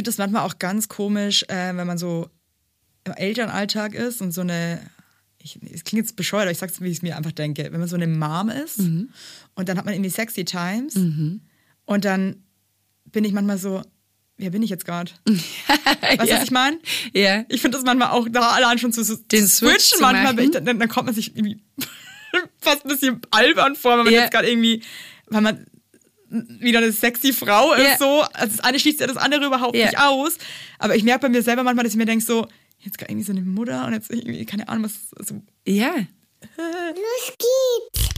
finde das manchmal auch ganz komisch, äh, wenn man so im Elternalltag ist und so eine, ich, es klingt jetzt bescheuert, aber ich sag's, wie ich es mir einfach denke, wenn man so eine Mom ist Mhm. und dann hat man irgendwie sexy Times und dann bin ich manchmal so, wer bin ich jetzt gerade? Weißt du, Ja. was ich meine? Ja. Ich finde das manchmal auch da allein schon zu, zu Den Switch switchen zu manchmal, ich, dann, dann kommt man sich irgendwie fast ein bisschen albern vor, wenn man Ja. jetzt gerade irgendwie, weil man wieder eine sexy Frau ist, Ja. so. Also das eine schließt ja das andere überhaupt Ja. nicht aus. Aber ich merke bei mir selber manchmal, dass ich mir denke so, jetzt gerade irgendwie so eine Mutter und jetzt irgendwie, keine Ahnung, was so. Ja. Los geht's.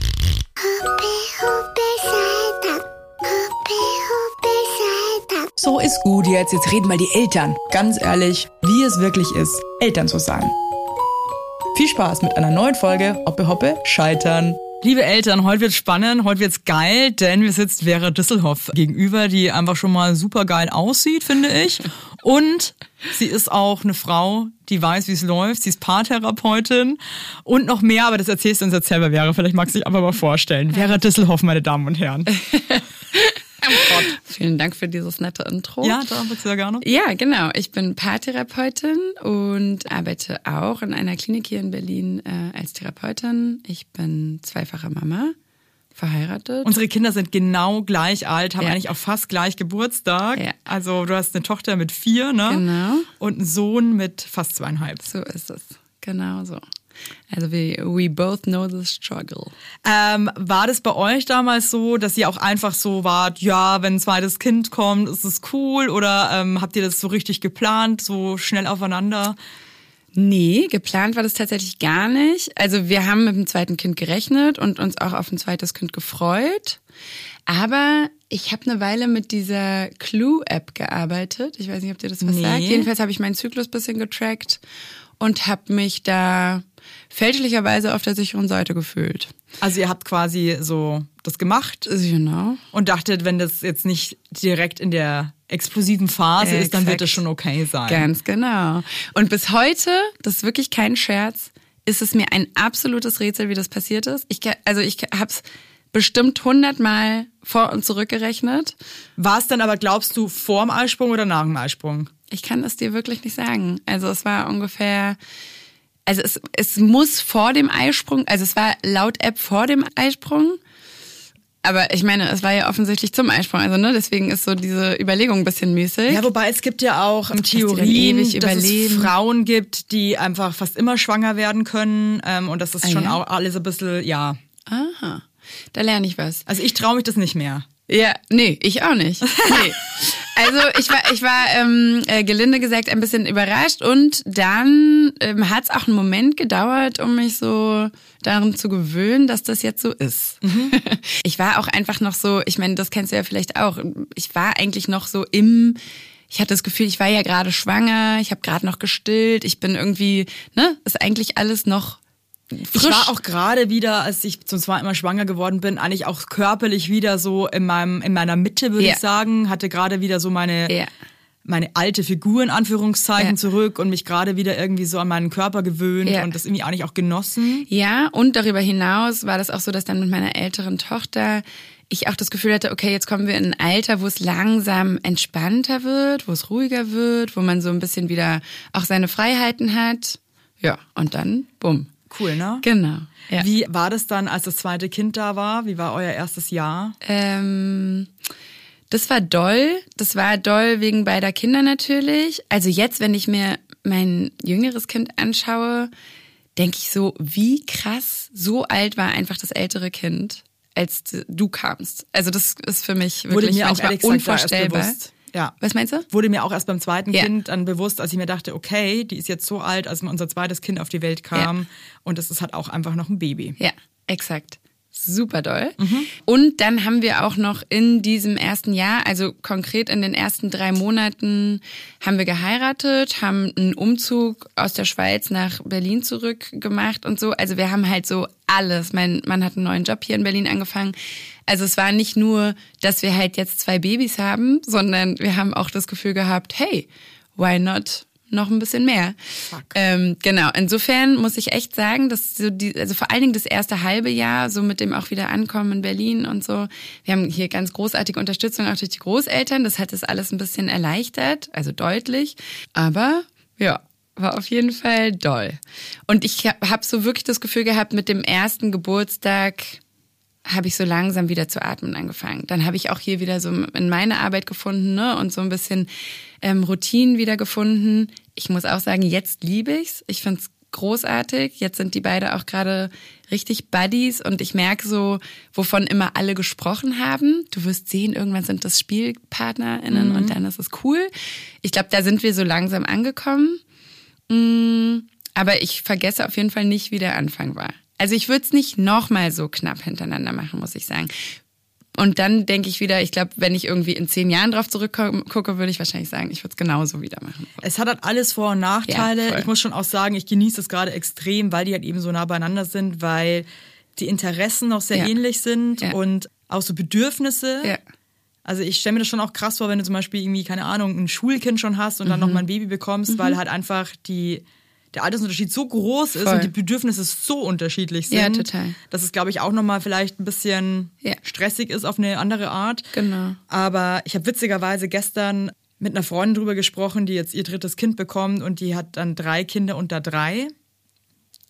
Hoppe, hoppe, Saltag. Hoppe, hoppe, Saltag. So ist gut jetzt, jetzt reden mal die Eltern. Ganz ehrlich, wie es wirklich ist, Eltern zu sein. Viel Spaß mit einer neuen Folge Hoppe Hoppe Scheitern. Liebe Eltern, heute wird's spannend, heute wird's geil, denn mir sitzt Vera Düsselhoff gegenüber, die einfach schon mal super geil aussieht, finde ich. Und sie ist auch eine Frau, die weiß, wie es läuft. Sie ist Paartherapeutin und noch mehr, aber das erzählst du uns jetzt selber, Vera. Vielleicht magst du dich einfach mal vorstellen. Vera Düsselhoff, meine Damen und Herren. Vielen Dank für dieses nette Intro. Ja, da wird's sehr gerne. Ja, genau. Ich bin Paartherapeutin und arbeite auch in einer Klinik hier in Berlin äh, als Therapeutin. Ich bin zweifache Mama, verheiratet. Unsere Kinder sind genau gleich alt, haben Ja. eigentlich auch fast gleich Geburtstag. Ja. Also du hast eine Tochter mit vier, ne? Genau. Und einen Sohn mit fast zweieinhalb. so ist es. Genau so. Also we, we both know the struggle. Ähm, war das bei euch damals so, dass ihr auch einfach so wart, ja, wenn ein zweites Kind kommt, ist es cool? Oder ähm, habt ihr das so richtig geplant, so schnell aufeinander? Nee, geplant war das tatsächlich gar nicht. Also wir haben mit dem zweiten Kind gerechnet und uns auch auf ein zweites Kind gefreut. Aber ich habe eine Weile mit dieser Clue-App gearbeitet. Ich weiß nicht, ob dir das was Nee. sagt. Jedenfalls habe ich meinen Zyklus bisschen getrackt und habe mich da fälschlicherweise auf der sicheren Seite gefühlt. Also ihr habt quasi so das gemacht Genau. und dachtet, wenn das jetzt nicht direkt in der explosiven Phase ist, dann wird Exakt. das schon okay sein. Ganz genau. Und bis heute, das ist wirklich kein Scherz, ist es mir ein absolutes Rätsel, wie das passiert ist. Ich, also ich habe es bestimmt hundertmal vor und zurückgerechnet. War es dann aber, glaubst du, vorm Eisprung oder nach dem Eisprung? Ich kann es dir wirklich nicht sagen. Also es war ungefähr, also es, es muss vor dem Eisprung, also es war laut App vor dem Eisprung. Aber ich meine, es war ja offensichtlich zum Eisprung, also ne, deswegen ist so diese Überlegung ein bisschen müßig. Ja, wobei es gibt ja auch Theorien, dass überleben. es Frauen gibt, die einfach fast immer schwanger werden können ähm, und das ist Ah, schon ja? auch alles ein bisschen, ja. Aha, da lerne ich was. Also ich traue mich das nicht mehr. Ja, nee, ich auch nicht. Nee. Also ich war, ich war ähm, äh, gelinde gesagt ein bisschen überrascht und dann ähm, hat es auch einen Moment gedauert, um mich so daran zu gewöhnen, dass das jetzt so ist. Ich war auch einfach noch so, ich meine, das kennst du ja vielleicht auch. Ich war eigentlich noch so im ich hatte das Gefühl, ich war ja gerade schwanger, ich habe gerade noch gestillt, ich bin irgendwie, ne, ist eigentlich alles noch frisch. Ich war auch gerade wieder, als ich zum zweiten Mal schwanger geworden bin, eigentlich auch körperlich wieder so in meinem in meiner Mitte, würde Ja. ich sagen. Hatte gerade wieder so meine Ja. meine alte Figur in Anführungszeichen Ja. zurück und mich gerade wieder irgendwie so an meinen Körper gewöhnt und das irgendwie eigentlich auch genossen. Ja, und darüber hinaus war das auch so, dass dann mit meiner älteren Tochter ich auch das Gefühl hatte, okay, jetzt kommen wir in ein Alter, wo es langsam entspannter wird, wo es ruhiger wird, wo man so ein bisschen wieder auch seine Freiheiten hat. Ja, und dann, bumm. Cool, ne? Genau. Ja. Wie war das dann, als das zweite Kind da war? Wie war euer erstes Jahr? Ähm, das war doll. Das war doll wegen beider Kinder natürlich. Also jetzt, wenn ich mir mein jüngeres Kind anschaue, denke ich so, wie krass, so alt war einfach das ältere Kind, als du kamst. Also das ist für mich Wurde wirklich mir auch manchmal gesagt erst unvorstellbar. bewusst. Ja. Was meinst du? Wurde mir auch erst beim zweiten Ja. Kind dann bewusst, als ich mir dachte, okay, die ist jetzt so alt, als unser zweites Kind auf die Welt kam. Ja. Und es ist halt auch einfach noch ein Baby. Ja, exakt. Super doll. Mhm. Und dann haben wir auch noch in diesem ersten Jahr, also konkret in den ersten drei Monaten, haben wir geheiratet, haben einen Umzug aus der Schweiz nach Berlin zurück gemacht und so. Also wir haben halt so alles. Mein Mann hat einen neuen Job hier in Berlin angefangen. Also es war nicht nur, dass wir halt jetzt zwei Babys haben, sondern wir haben auch das Gefühl gehabt, hey, why not noch ein bisschen mehr. Ähm, genau. Insofern muss ich echt sagen, dass so die, also vor allen Dingen das erste halbe Jahr, so mit dem auch wieder Ankommen in Berlin und so. Wir haben hier ganz großartige Unterstützung auch durch die Großeltern. Das hat das alles ein bisschen erleichtert, also deutlich. Aber ja, war auf jeden Fall doll. Und ich habe so wirklich das Gefühl gehabt, mit dem ersten Geburtstag habe ich so langsam wieder zu atmen angefangen. Dann habe ich auch hier wieder so in meine Arbeit gefunden ne? und so ein bisschen ähm, Routinen wieder gefunden. Ich muss auch sagen, jetzt liebe ich's. Ich find's großartig. Jetzt sind die beide auch gerade richtig Buddies und ich merke so, wovon immer alle gesprochen haben. Du wirst sehen, irgendwann sind das SpielpartnerInnen Mhm. und dann ist es cool. Ich glaube, da sind wir so langsam angekommen. Mm, Aber ich vergesse auf jeden Fall nicht, wie der Anfang war. Also ich würde es nicht nochmal so knapp hintereinander machen, muss ich sagen. Und dann denke ich wieder, ich glaube, wenn ich irgendwie in zehn Jahren drauf zurückgucke, würde ich wahrscheinlich sagen, ich würde es genauso wieder machen. Es hat halt alles Vor- und Nachteile. Ja, ich muss schon auch sagen, ich genieße es gerade extrem, weil die halt eben so nah beieinander sind, weil die Interessen noch sehr Ja. ähnlich sind Ja. und auch so Bedürfnisse. Ja. Also ich stelle mir das schon auch krass vor, wenn du zum Beispiel irgendwie, keine Ahnung, ein Schulkind schon hast und dann Mhm. noch mal ein Baby bekommst, weil halt einfach die, der Altersunterschied so groß ist Voll. und die Bedürfnisse so unterschiedlich sind. Ja, total. Dass es, glaube ich, auch noch mal vielleicht ein bisschen Ja. stressig ist auf eine andere Art. Genau. Aber ich habe witzigerweise gestern mit einer Freundin drüber gesprochen, die jetzt ihr drittes Kind bekommt und die hat dann drei Kinder unter drei.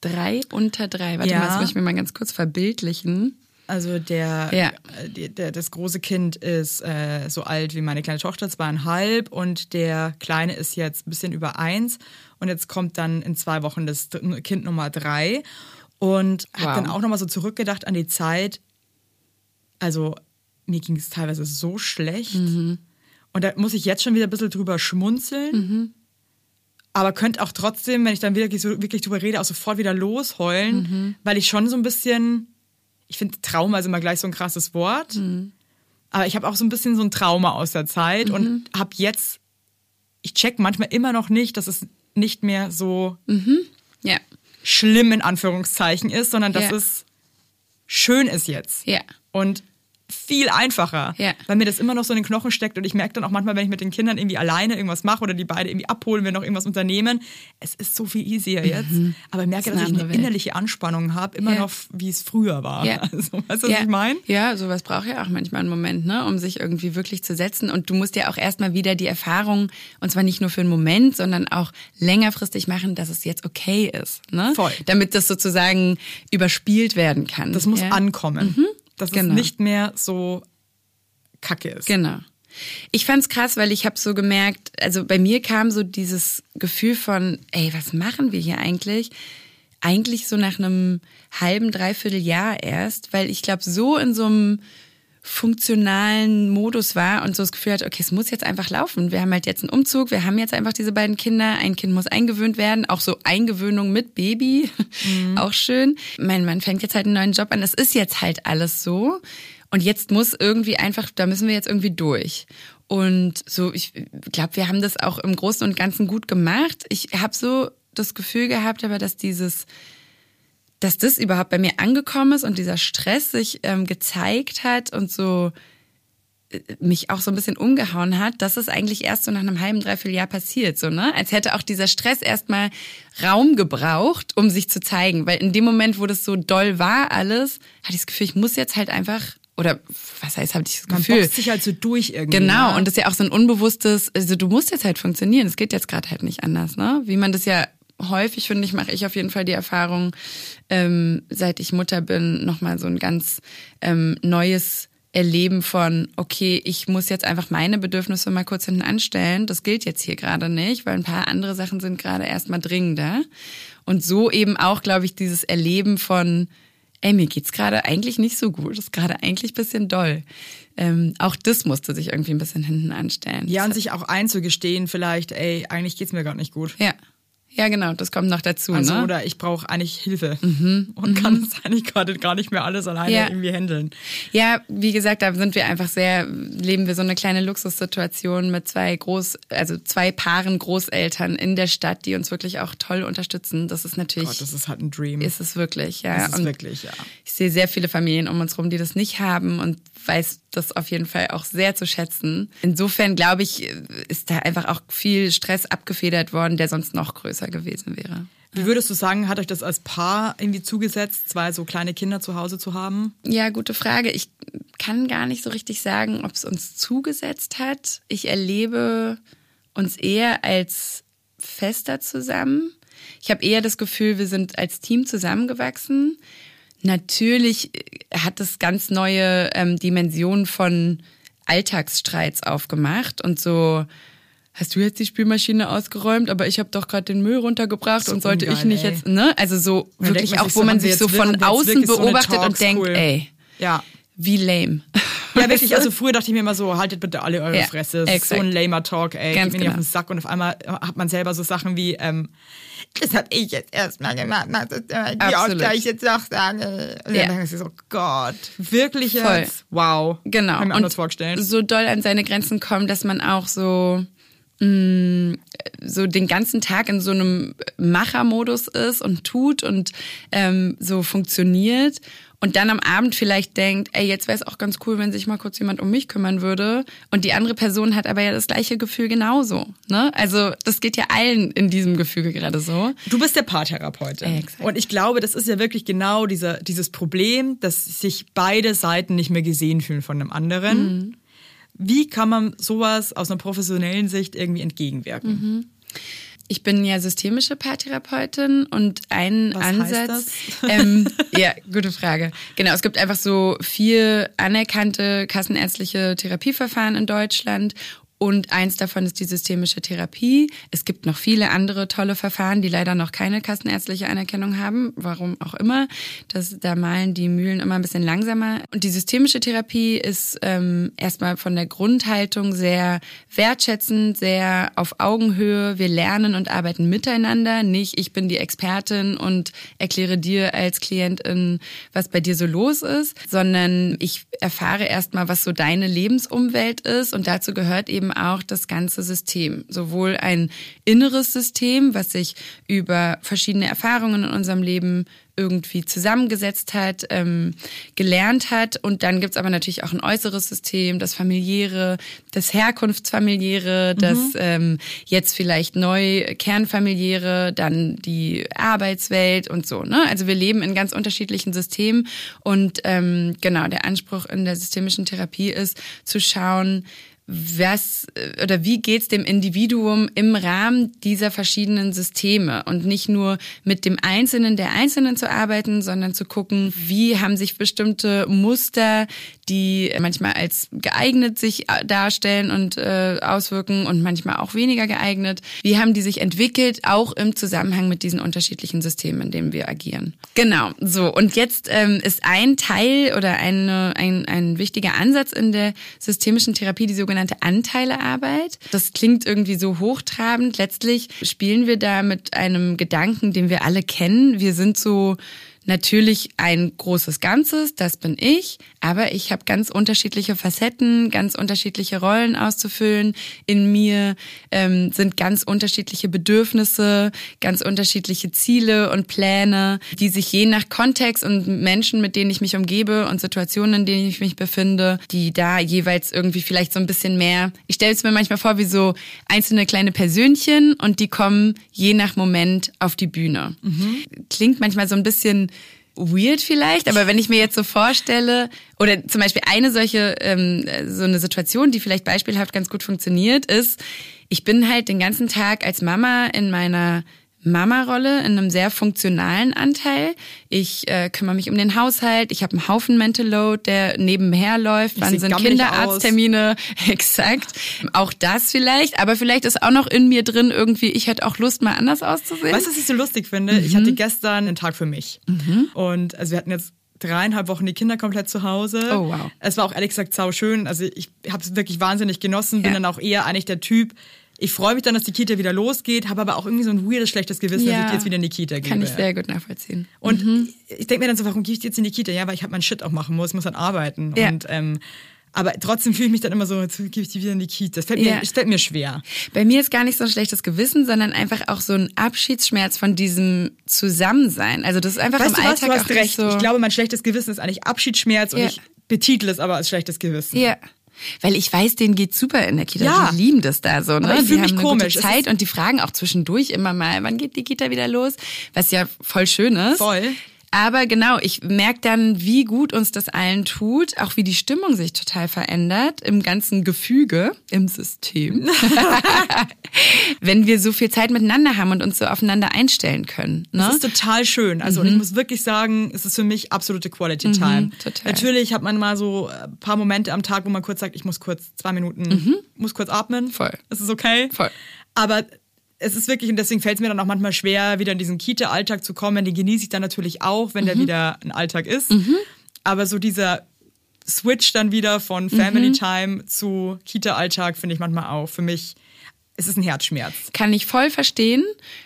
Drei unter drei. Warte Ja. mal, das muss ich mir mal ganz kurz verbildlichen. Also der, Ja. äh, die- der das große Kind ist äh, so alt wie meine kleine Tochter, zweieinhalb, und der kleine ist jetzt ein bisschen über eins. Und jetzt kommt dann in zwei Wochen das Kind Nummer drei. Und Wow. habe dann auch nochmal so zurückgedacht an die Zeit. Also mir ging es teilweise so schlecht. Mhm. Und da muss ich jetzt schon wieder ein bisschen drüber schmunzeln. Mhm. Aber könnte auch trotzdem, wenn ich dann wirklich, so, wirklich drüber rede, auch sofort wieder losheulen, Mhm. weil ich schon so ein bisschen, ich finde Trauma ist immer gleich so ein krasses Wort, Mhm. aber ich habe auch so ein bisschen so ein Trauma aus der Zeit und habe jetzt, ich check manchmal immer noch nicht, dass es nicht mehr so Ja. schlimm in Anführungszeichen ist, sondern dass Ja. es schön ist jetzt. Ja. Und viel einfacher, Ja. weil mir das immer noch so in den Knochen steckt und ich merke dann auch manchmal, wenn ich mit den Kindern irgendwie alleine irgendwas mache oder die beide irgendwie abholen, wir noch irgendwas unternehmen, es ist so viel easier jetzt, aber ich merke, Mhm. Ist dass ich eine Welt. innerliche Anspannung habe, immer Ja. noch wie es früher war. Ja. Also, weißt du, was ich meine? Ja, sowas braucht ja auch manchmal einen Moment, ne, um sich irgendwie wirklich zu setzen. Und du musst ja auch erstmal wieder die Erfahrung, und zwar nicht nur für einen Moment, sondern auch längerfristig machen, dass es jetzt okay ist. Ne? Voll. Damit das sozusagen überspielt werden kann. Das muss ankommen, dass Genau. es nicht mehr so kacke ist. Genau. Ich fand's krass, weil ich habe so gemerkt, also bei mir kam so dieses Gefühl von, ey, was machen wir hier eigentlich? Eigentlich so nach einem halben, dreiviertel Jahr erst, weil ich glaube, so in so einem funktionalen Modus war und so das Gefühl hat, okay, es muss jetzt einfach laufen. Wir haben halt jetzt einen Umzug, wir haben jetzt einfach diese beiden Kinder, ein Kind muss eingewöhnt werden, auch so Eingewöhnung mit Baby, auch schön. Mein Mann fängt jetzt halt einen neuen Job an, es ist jetzt halt alles so und jetzt muss irgendwie einfach, da müssen wir jetzt irgendwie durch. Und so, ich glaube, wir haben das auch im Großen und Ganzen gut gemacht. Ich habe so das Gefühl gehabt, aber dass dieses dass das überhaupt bei mir angekommen ist und dieser Stress sich ähm, gezeigt hat und so äh, mich auch so ein bisschen umgehauen hat, das ist eigentlich erst so nach einem halben, dreiviertel Jahr passiert, so, ne? Als hätte auch dieser Stress erstmal Raum gebraucht, um sich zu zeigen. Weil in dem Moment, wo das so doll war, alles, hatte ich das Gefühl, ich muss jetzt halt einfach, oder was heißt, habe ich das Man Gefühl? boxt sich halt so durch irgendwie. Genau, ne? und das ist ja auch so ein unbewusstes, also du musst jetzt halt funktionieren, es geht jetzt gerade halt nicht anders, ne? Wie man das ja häufig, finde ich, mache ich auf jeden Fall die Erfahrung, ähm, seit ich Mutter bin, nochmal so ein ganz ähm, neues Erleben von, okay, ich muss jetzt einfach meine Bedürfnisse mal kurz hinten anstellen. Das gilt jetzt hier gerade nicht, weil ein paar andere Sachen sind gerade erstmal dringender. Und so eben auch, glaube ich, dieses Erleben von, ey, mir geht's gerade eigentlich nicht so gut, ist gerade eigentlich ein bisschen doll. Ähm, auch das musste sich irgendwie ein bisschen hinten anstellen. Ja, und sich auch einzugestehen, vielleicht, ey, eigentlich geht's mir gar nicht gut. ja. Ja, genau, das kommt noch dazu, Also, ne? oder ich brauche eigentlich Hilfe und kann es eigentlich gerade gar nicht mehr alles alleine Ja. irgendwie handeln. Ja, wie gesagt, da sind wir einfach sehr, leben wir so eine kleine Luxussituation mit zwei Groß, also zwei Paaren Großeltern in der Stadt, die uns wirklich auch toll unterstützen. Das ist natürlich, Gott, das ist halt ein Dream. ist es wirklich, ja. ist Und wirklich, ja. ich sehe sehr viele Familien um uns rum, die das nicht haben und weiß das auf jeden Fall auch sehr zu schätzen. Insofern glaube ich, ist da einfach auch viel Stress abgefedert worden, der sonst noch größer gewesen wäre. Wie würdest du sagen, hat euch das als Paar irgendwie zugesetzt, zwei so kleine Kinder zu Hause zu haben? Ja, gute Frage. Ich kann gar nicht so richtig sagen, ob es uns zugesetzt hat. Ich erlebe uns eher als fester zusammen. Ich habe eher das Gefühl, wir sind als Team zusammengewachsen. Natürlich hat es ganz neue ähm, Dimensionen von Alltagsstreits aufgemacht und so hast du jetzt die Spülmaschine ausgeräumt, aber ich habe doch gerade den Müll runtergebracht So und sollte ungeil, ich nicht ey. jetzt, ne? Also so Dann wirklich man auch, wo so, man sich so von außen wirklich so beobachtet und denkt, cool. ey, Ja. wie lame. Ja, wirklich. Also früher dachte ich mir immer so, haltet bitte alle eure Ja, Fresse. Ist so exakt. ein lamer Talk, ey. Ganz Geht mir nicht auf genau. den Sack. Und auf einmal hat man selber so Sachen wie, ähm, das hab ich jetzt erstmal gemacht, mach das äh, die Absolut. auch gleich jetzt auch sagen. Und Ja. dann denke ich so, Gott, wirklich Voll. jetzt? Wow. Genau. Kann mir anders vorstellen. so doll an seine Grenzen kommen, dass man auch so mh, so den ganzen Tag in so einem Machermodus ist und tut und ähm, so funktioniert und dann am Abend vielleicht denkt, ey, jetzt wäre es auch ganz cool, wenn sich mal kurz jemand um mich kümmern würde. Und die andere Person hat aber ja das gleiche Gefühl genauso. Ne? Also das geht ja allen in diesem Gefüge gerade so. Du bist der Paartherapeutin. Exakt. Und ich glaube, das ist ja wirklich genau dieser, dieses Problem, dass sich beide Seiten nicht mehr gesehen fühlen von dem anderen. Mhm. Wie kann man sowas aus einer professionellen Sicht irgendwie entgegenwirken? Mhm. Ich bin ja systemische Paartherapeutin und ein Was Ansatz. das? Ähm, ja, gute Frage. Genau, es gibt einfach so vier anerkannte kassenärztliche Therapieverfahren in Deutschland. Und eins davon ist die systemische Therapie. Es gibt noch viele andere tolle Verfahren, die leider noch keine kassenärztliche Anerkennung haben. Warum auch immer. Das, da malen die Mühlen immer ein bisschen langsamer. Und die systemische Therapie ist ähm, erstmal von der Grundhaltung sehr wertschätzend, sehr auf Augenhöhe. Wir lernen und arbeiten miteinander. Nicht, ich bin die Expertin und erkläre dir als Klientin, was bei dir so los ist, sondern ich erfahre erstmal, was so deine Lebensumwelt ist. Und dazu gehört eben auch das ganze System. Sowohl ein inneres System, was sich über verschiedene Erfahrungen in unserem Leben irgendwie zusammengesetzt hat, ähm, gelernt hat. Und dann gibt's aber natürlich auch ein äußeres System, das familiäre, das Herkunftsfamiliäre, das ähm, jetzt vielleicht neu Kernfamiliäre, dann die Arbeitswelt und so. Ne? Also wir leben in ganz unterschiedlichen Systemen. Und ähm, genau, der Anspruch in der systemischen Therapie ist zu schauen, was oder wie geht's dem Individuum im Rahmen dieser verschiedenen Systeme und nicht nur mit dem Einzelnen der Einzelnen zu arbeiten, sondern zu gucken, wie haben sich bestimmte Muster, die manchmal als geeignet sich darstellen und äh, auswirken und manchmal auch weniger geeignet, wie haben die sich entwickelt, auch im Zusammenhang mit diesen unterschiedlichen Systemen, in denen wir agieren. Genau, so und jetzt ähm, ist ein Teil oder eine, ein, ein wichtiger Ansatz in der systemischen Therapie die sogenannte Anteilearbeit. Das klingt irgendwie so hochtrabend. Letztlich spielen wir da mit einem Gedanken, den wir alle kennen. Wir sind so natürlich ein großes Ganzes, das bin ich, aber ich habe ganz unterschiedliche Facetten, ganz unterschiedliche Rollen auszufüllen. In mir ähm, sind ganz unterschiedliche Bedürfnisse, ganz unterschiedliche Ziele und Pläne, die sich je nach Kontext und Menschen, mit denen ich mich umgebe und Situationen, in denen ich mich befinde, die da jeweils irgendwie vielleicht so ein bisschen mehr, ich stelle es mir manchmal vor wie so einzelne kleine Persönchen und die kommen je nach Moment auf die Bühne. Klingt manchmal so ein bisschen weird vielleicht, aber wenn ich mir jetzt so vorstelle, oder zum Beispiel eine solche, ähm, so eine Situation, die vielleicht beispielhaft ganz gut funktioniert, ist, ich bin halt den ganzen Tag als Mama in meiner Mama-Rolle in einem sehr funktionalen Anteil. Ich äh, kümmere mich um den Haushalt. Ich habe einen Haufen Mental Load, der nebenher läuft. Wann sind Kinderarzttermine? Exakt. Auch das vielleicht. Aber vielleicht ist auch noch in mir drin irgendwie, ich hätte auch Lust, mal anders auszusehen. Weißt du, was ich so lustig finde? Ich hatte gestern einen Tag für mich. Und also wir hatten jetzt dreieinhalb Wochen die Kinder komplett zu Hause. Oh, wow. Es war auch ehrlich gesagt sau schön. Also ich habe es wirklich wahnsinnig genossen. Bin Ja. dann auch eher eigentlich der Typ. Ich freue mich dann, dass die Kita wieder losgeht, habe aber auch irgendwie so ein weirdes, schlechtes Gewissen, dass ich jetzt wieder in die Kita gebe. Kann ich sehr gut nachvollziehen. Und ich denke mir dann so, warum gehe ich jetzt in die Kita? Ja, weil ich halt meinen Shit auch machen muss, muss dann arbeiten. Ja. Und ähm, aber trotzdem fühle ich mich dann immer so, jetzt gebe ich die wieder in die Kita. Das fällt, Ja. mir, das fällt mir schwer. Bei mir ist gar nicht so ein schlechtes Gewissen, sondern einfach auch so ein Abschiedsschmerz von diesem Zusammensein. Also das ist einfach Weißt im du was, Alltag du hast recht. so. Ich glaube, mein schlechtes Gewissen ist eigentlich Abschiedsschmerz und Ja. ich betitle es aber als schlechtes Gewissen. Ja. Weil ich weiß, denen geht's super in der Kita. Ja. Die lieben das da so, ne? Aber ich die haben mich eine komisch. gute Zeit und die fragen auch zwischendurch immer mal, wann geht die Kita wieder los? Was ja voll schön ist. Voll. Aber genau, ich merke dann, wie gut uns das allen tut, auch wie die Stimmung sich total verändert im ganzen Gefüge, im System. Wenn wir so viel Zeit miteinander haben und uns so aufeinander einstellen können. Ne? Das ist total schön. Also und ich muss wirklich sagen, es ist für mich absolute Quality Time. total. Natürlich hat man mal so ein paar Momente am Tag, wo man kurz sagt, ich muss kurz zwei Minuten, muss kurz atmen. Voll. Das ist okay. Voll. Aber es ist wirklich, und deswegen fällt es mir dann auch manchmal schwer, wieder in diesen Kita-Alltag zu kommen. Den genieße ich dann natürlich auch, wenn der wieder ein Alltag ist. Aber so dieser Switch dann wieder von Family Time zu Kita-Alltag finde ich manchmal auch für mich, es ist ein Herzschmerz. Kann ich voll verstehen.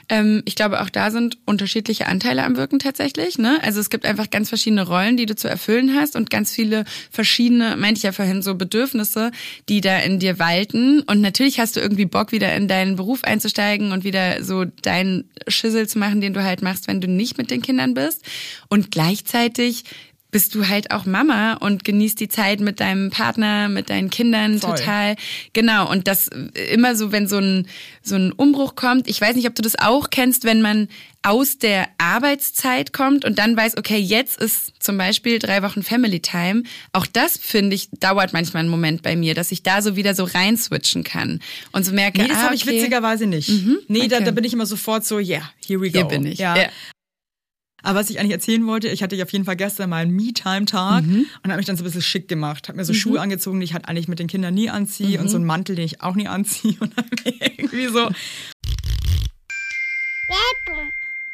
Ähm, ich glaube, auch da sind unterschiedliche Anteile am Wirken tatsächlich. Ne? Also es gibt einfach ganz verschiedene Rollen, die du zu erfüllen hast und ganz viele verschiedene, meinte ich ja vorhin, so Bedürfnisse, die da in dir walten. Und natürlich hast du irgendwie Bock, wieder in deinen Beruf einzusteigen und wieder so deinen Schissel zu machen, den du halt machst, wenn du nicht mit den Kindern bist. Und gleichzeitig bist du halt auch Mama und genießt die Zeit mit deinem Partner, mit deinen Kindern Voll. total. Genau, und das äh, immer so, wenn so ein, so ein Umbruch kommt. Ich weiß nicht, ob du das auch kennst, wenn man aus der Arbeitszeit kommt und dann weiß, okay, jetzt ist zum Beispiel drei Wochen Family Time. Auch das, finde ich, dauert manchmal einen Moment bei mir, dass ich da so wieder so rein switchen kann und so merke, Nee, das ah, habe ich okay. witzigerweise nicht. Nee, da, okay. da bin ich immer sofort so, yeah, here we go. Hier bin ich. Ja. Ja. Aber was ich eigentlich erzählen wollte, ich hatte ja auf jeden Fall gestern mal einen Me-Time-Tag Mhm. und habe mich dann so ein bisschen schick gemacht. Habe mir so Schuhe angezogen, die ich halt eigentlich mit den Kindern nie anziehe Mhm. und so einen Mantel, den ich auch nie anziehe. Und mir irgendwie so.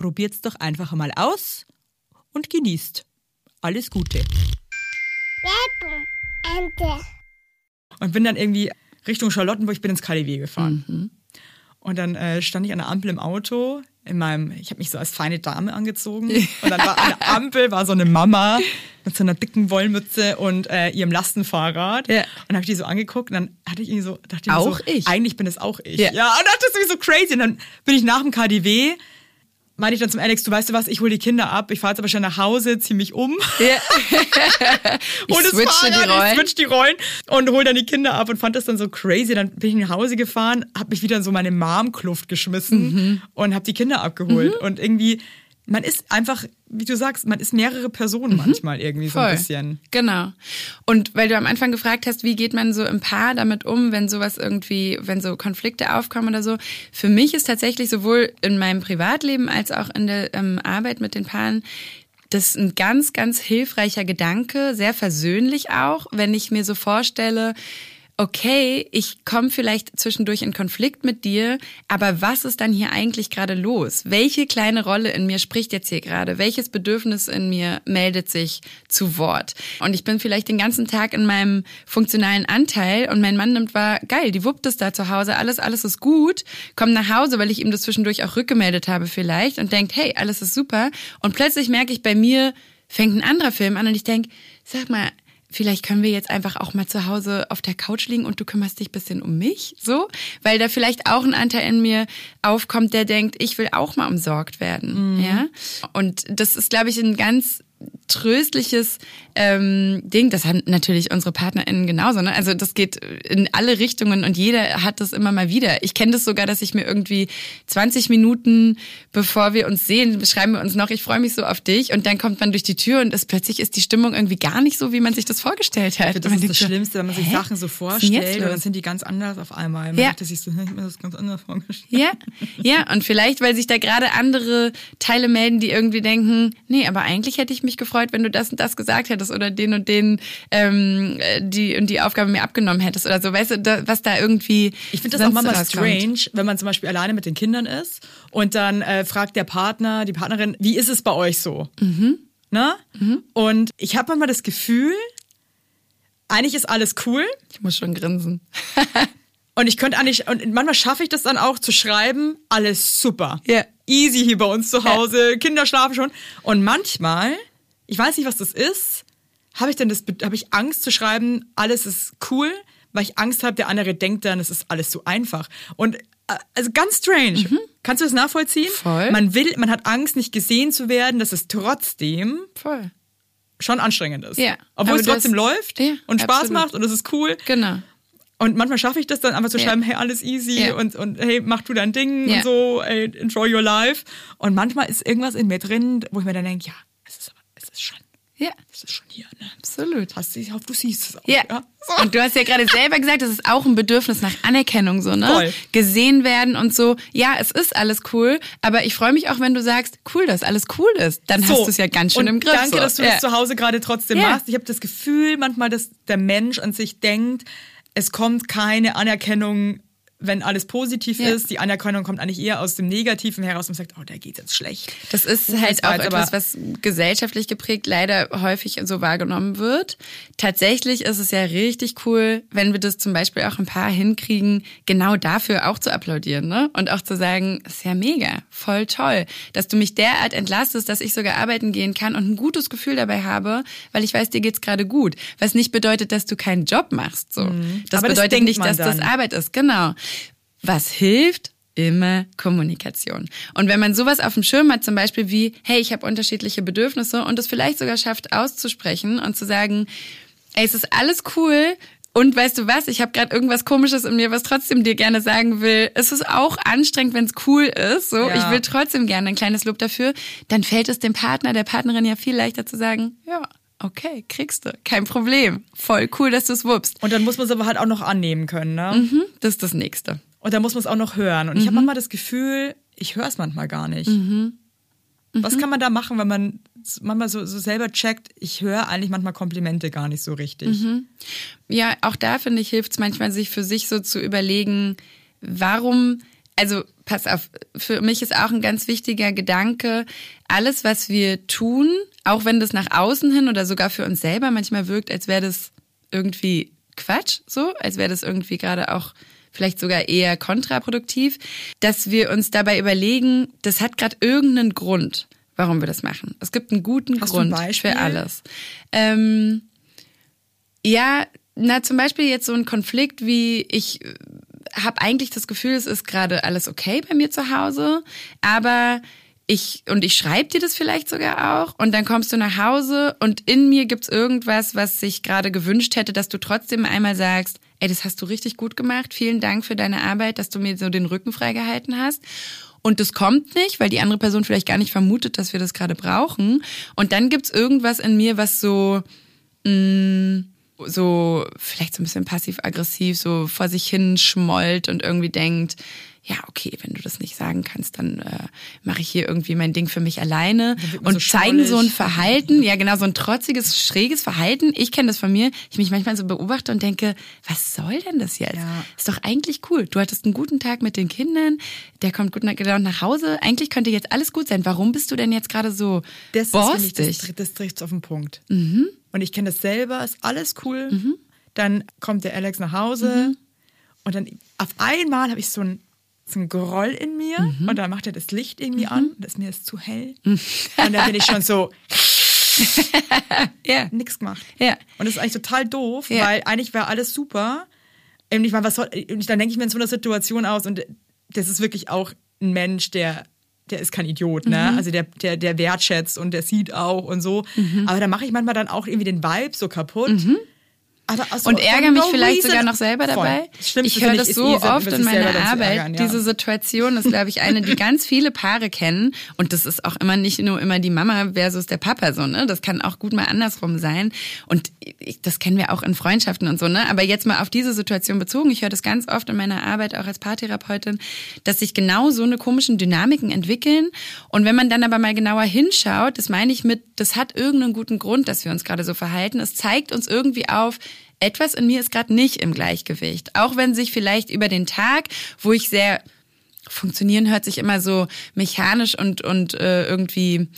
probiert's doch einfach mal aus und genießt. Alles Gute. Und bin dann irgendwie Richtung Charlottenburg, ich bin ins KDW gefahren. Und dann äh, stand ich an der Ampel im Auto, in meinem, ich habe mich so als feine Dame angezogen. Und dann war an der Ampel war so eine Mama mit so einer dicken Wollmütze und äh, ihrem Lastenfahrrad. Ja. Und habe ich die so angeguckt und dann hatte ich irgendwie so, dachte ich mir Auch so, ich. eigentlich bin es auch ich. Ja. ja und dachte das ist so crazy. Und dann bin ich nach dem KDW, meinte ich dann zum Alex, du weißt du was, ich hole die Kinder ab, ich fahre jetzt aber schnell nach Hause, zieh mich um. Ja. ich und switche die Fahrrad, Rollen. Ich switch die Rollen und hol dann die Kinder ab und fand das dann so crazy. Dann bin ich nach Hause gefahren, habe mich wieder in so meine Mom-Kluft geschmissen Mhm. und habe die Kinder abgeholt. Und irgendwie, man ist einfach, wie du sagst, man ist mehrere Personen manchmal irgendwie so ein Mhm. Voll. bisschen. Genau. Und weil du am Anfang gefragt hast, wie geht man so im Paar damit um, wenn sowas irgendwie, wenn so Konflikte aufkommen oder so. Für mich ist tatsächlich sowohl in meinem Privatleben als auch in der ähm, Arbeit mit den Paaren das ist ein ganz, ganz hilfreicher Gedanke, sehr versöhnlich auch, wenn ich mir so vorstelle, okay, ich komme vielleicht zwischendurch in Konflikt mit dir, aber was ist dann hier eigentlich gerade los? Welche kleine Rolle in mir spricht jetzt hier gerade? Welches Bedürfnis in mir meldet sich zu Wort? Und ich bin vielleicht den ganzen Tag in meinem funktionalen Anteil und mein Mann nimmt wahr, geil, die wuppt es da zu Hause, alles, alles ist gut, kommt nach Hause, weil ich ihm das zwischendurch auch rückgemeldet habe vielleicht und denkt, hey, alles ist super. Und plötzlich merke ich bei mir, fängt ein anderer Film an und ich denke, sag mal, vielleicht können wir jetzt einfach auch mal zu Hause auf der Couch liegen und du kümmerst dich ein bisschen um mich, so, weil da vielleicht auch ein Anteil in mir aufkommt, der denkt, ich will auch mal umsorgt werden, ja. Und das ist, glaube ich, ein ganz tröstliches ähm, Ding. Das haben natürlich unsere PartnerInnen genauso. Ne? Also das geht in alle Richtungen und jeder hat das immer mal wieder. Ich kenne das sogar, dass ich mir irgendwie 20 Minuten, bevor wir uns sehen, schreiben wir uns noch, ich freue mich so auf dich und dann kommt man durch die Tür und es, plötzlich ist die Stimmung irgendwie gar nicht so, wie man sich das vorgestellt hat. Das ist das so, Schlimmste, wenn man sich hä? Sachen so vorstellt und dann sind die ganz anders auf einmal. Man Ja. dachte sich so, "Hm, ich mir das ganz anders vorgestellt. Ja, ja, und vielleicht, weil sich da gerade andere Teile melden, die irgendwie denken, nee, aber eigentlich hätte ich mich gefreut, wenn du das und das gesagt hättest oder den und den ähm, äh, die und die Aufgabe mir abgenommen hättest oder so, weißt du, da, was da irgendwie. Ich finde das auch manchmal rauskommt. strange, wenn man zum Beispiel alleine mit den Kindern ist und dann äh, fragt der Partner, die Partnerin, wie ist es bei euch so? Mhm. Ne? Und ich habe manchmal das Gefühl, eigentlich ist alles cool Ich muss schon grinsen. und ich könnte eigentlich, und manchmal schaffe ich das dann auch zu schreiben, alles super. Ja. Easy hier bei uns zu Hause, Kinder schlafen schon. Und manchmal, ich weiß nicht, was das ist, habe ich dann das, habe ich Angst zu schreiben, alles ist cool, weil ich Angst habe, der andere denkt dann, es ist alles so einfach. Und äh, also ganz strange. Kannst du das nachvollziehen? Mhm. Voll. Man will, man hat Angst, nicht gesehen zu werden, dass es trotzdem Voll. schon anstrengend ist. Ja. Obwohl Aber es trotzdem das- läuft Ja, und Spaß absolut. macht und es ist cool. Genau. Und manchmal schaffe ich das dann einfach zu Ja. schreiben, hey, alles easy Ja. und, und hey, mach du dein Ding Ja. und so, hey, enjoy your life. Und manchmal ist irgendwas in mir drin, wo ich mir dann denke, ja, es ist aber, es ist schon, Ja, es ist schon hier, ne? absolut. Hast du, ich hoffe, du siehst es auch. Ja. So. Und du hast ja gerade selber gesagt, das ist auch ein Bedürfnis nach Anerkennung, so, ne? Voll. Gesehen werden und so. Ja, es ist alles cool, aber ich freue mich auch, wenn du sagst, cool, dass alles cool ist. Dann hast du es ja ganz schön und im Griff. Danke, so. dass du ja. das zu Hause gerade trotzdem Ja. machst. Ich habe das Gefühl manchmal, dass der Mensch an sich denkt, es kommt keine Anerkennung, wenn alles positiv Ja. ist. Die Anerkennung kommt eigentlich eher aus dem Negativen heraus und sagt, oh, da geht's jetzt schlecht. Das ist Das halt auch etwas, aber- was gesellschaftlich geprägt leider häufig so wahrgenommen wird. Tatsächlich ist es ja richtig cool, wenn wir das zum Beispiel auch ein paar hinkriegen, genau dafür auch zu applaudieren, ne? Und auch zu sagen, ist ja mega, voll toll, dass du mich derart entlastest, dass ich sogar arbeiten gehen kann und ein gutes Gefühl dabei habe, weil ich weiß, dir geht's gerade gut. Was nicht bedeutet, dass du keinen Job machst, so. Das Mhm. Aber das bedeutet denkt nicht, dass das dann. Arbeit ist, genau. Was hilft? Immer Kommunikation. Und wenn man sowas auf dem Schirm hat, zum Beispiel wie, hey, ich habe unterschiedliche Bedürfnisse und es vielleicht sogar schafft auszusprechen und zu sagen, ey, es ist alles cool und weißt du was, ich habe gerade irgendwas Komisches in mir, was trotzdem dir gerne sagen will. Es ist auch anstrengend, wenn es cool ist. So, Ja. ich will trotzdem gerne ein kleines Lob dafür. Dann fällt es dem Partner, der Partnerin ja viel leichter zu sagen, ja, okay, kriegst du, kein Problem. Voll cool, dass du es wuppst. Und dann muss man es aber halt auch noch annehmen können, ne? Mhm, das ist das Nächste. Und dann muss man es auch noch hören. Und ich habe manchmal das Gefühl, ich höre es manchmal gar nicht. Was kann man da machen, wenn man manchmal so, so selber checkt, ich höre eigentlich manchmal Komplimente gar nicht so richtig. Ja, auch da finde ich, hilft es manchmal, sich für sich so zu überlegen, warum, also pass auf, für mich ist auch ein ganz wichtiger Gedanke, alles, was wir tun, auch wenn das nach außen hin oder sogar für uns selber manchmal wirkt, als wäre das irgendwie Quatsch, so, als wäre das irgendwie gerade auch vielleicht sogar eher kontraproduktiv, dass wir uns dabei überlegen, das hat gerade irgendeinen Grund, warum wir das machen. Es gibt einen guten Hast ein Grund Beispiel? für alles. Ähm, ja, na zum Beispiel jetzt so ein Konflikt wie ich habe eigentlich das Gefühl, es ist gerade alles okay bei mir zu Hause, aber ich und ich schreibe dir das vielleicht sogar auch und dann kommst du nach Hause und in mir gibt's irgendwas, was sich gerade gewünscht hätte, dass du trotzdem einmal sagst, ey, das hast du richtig gut gemacht, vielen Dank für deine Arbeit, dass du mir so den Rücken freigehalten hast. Und das kommt nicht, weil die andere Person vielleicht gar nicht vermutet, dass wir das gerade brauchen. Und dann gibt's irgendwas in mir, was so mh, so vielleicht so ein bisschen passiv-aggressiv so vor sich hin schmollt und irgendwie denkt, ja, okay, wenn du das nicht sagen kannst, dann äh, mache ich hier irgendwie mein Ding für mich alleine und so zeigen so ein. Verhalten, ja genau, so ein trotziges, schräges Verhalten. Ich kenne das von mir. Ich mich manchmal so beobachte und denke, was soll denn das jetzt? Ja. Ist doch eigentlich cool. Du hattest einen guten Tag mit den Kindern, der kommt gut gelaunt nach Hause. Eigentlich könnte jetzt alles gut sein. Warum bist du denn jetzt gerade so Das ist, borstig? finde ich, das, das trifft auf den Punkt. Mhm. Und ich kenne das selber, ist alles cool. Dann kommt der Alex nach Hause Mhm. und dann auf einmal habe ich so ein, so ein Groll in mir Mhm. und dann macht er das Licht irgendwie an und das mir ist zu hell. Und dann bin ich schon so, Ja. nichts gemacht. Ja. Und das ist eigentlich total doof, Ja. weil eigentlich wäre alles super. Und ich meine, was soll, und dann denke ich mir in so einer Situation aus und das ist wirklich auch ein Mensch, der der ist kein Idiot, Mhm. ne? Also der, der, der wertschätzt und der sieht auch und so. Mhm. Aber da mache ich manchmal dann auch irgendwie den Vibe so kaputt. Aber aus so- Und ärgere mich no vielleicht sogar noch selber dabei. Ich höre das so oft in meiner Arbeit. ärgern, ja. Diese Situation ist, glaube ich, eine, die ganz viele Paare kennen. Und das ist auch immer nicht nur immer die Mama versus der Papa so, ne? Das kann auch gut mal andersrum sein. Und ich, das kennen wir auch in Freundschaften und so, ne? Aber jetzt mal auf diese Situation bezogen. Ich höre das ganz oft in meiner Arbeit, auch als Paartherapeutin, dass sich genau so eine komischen Dynamiken entwickeln. Und wenn man dann aber mal genauer hinschaut, das meine ich mit, das hat irgendeinen guten Grund, dass wir uns gerade so verhalten. Es zeigt uns irgendwie auf, etwas in mir ist gerade nicht im Gleichgewicht. Auch wenn sich vielleicht über den Tag, wo ich sehr funktionieren hört sich immer so mechanisch und und äh, irgendwie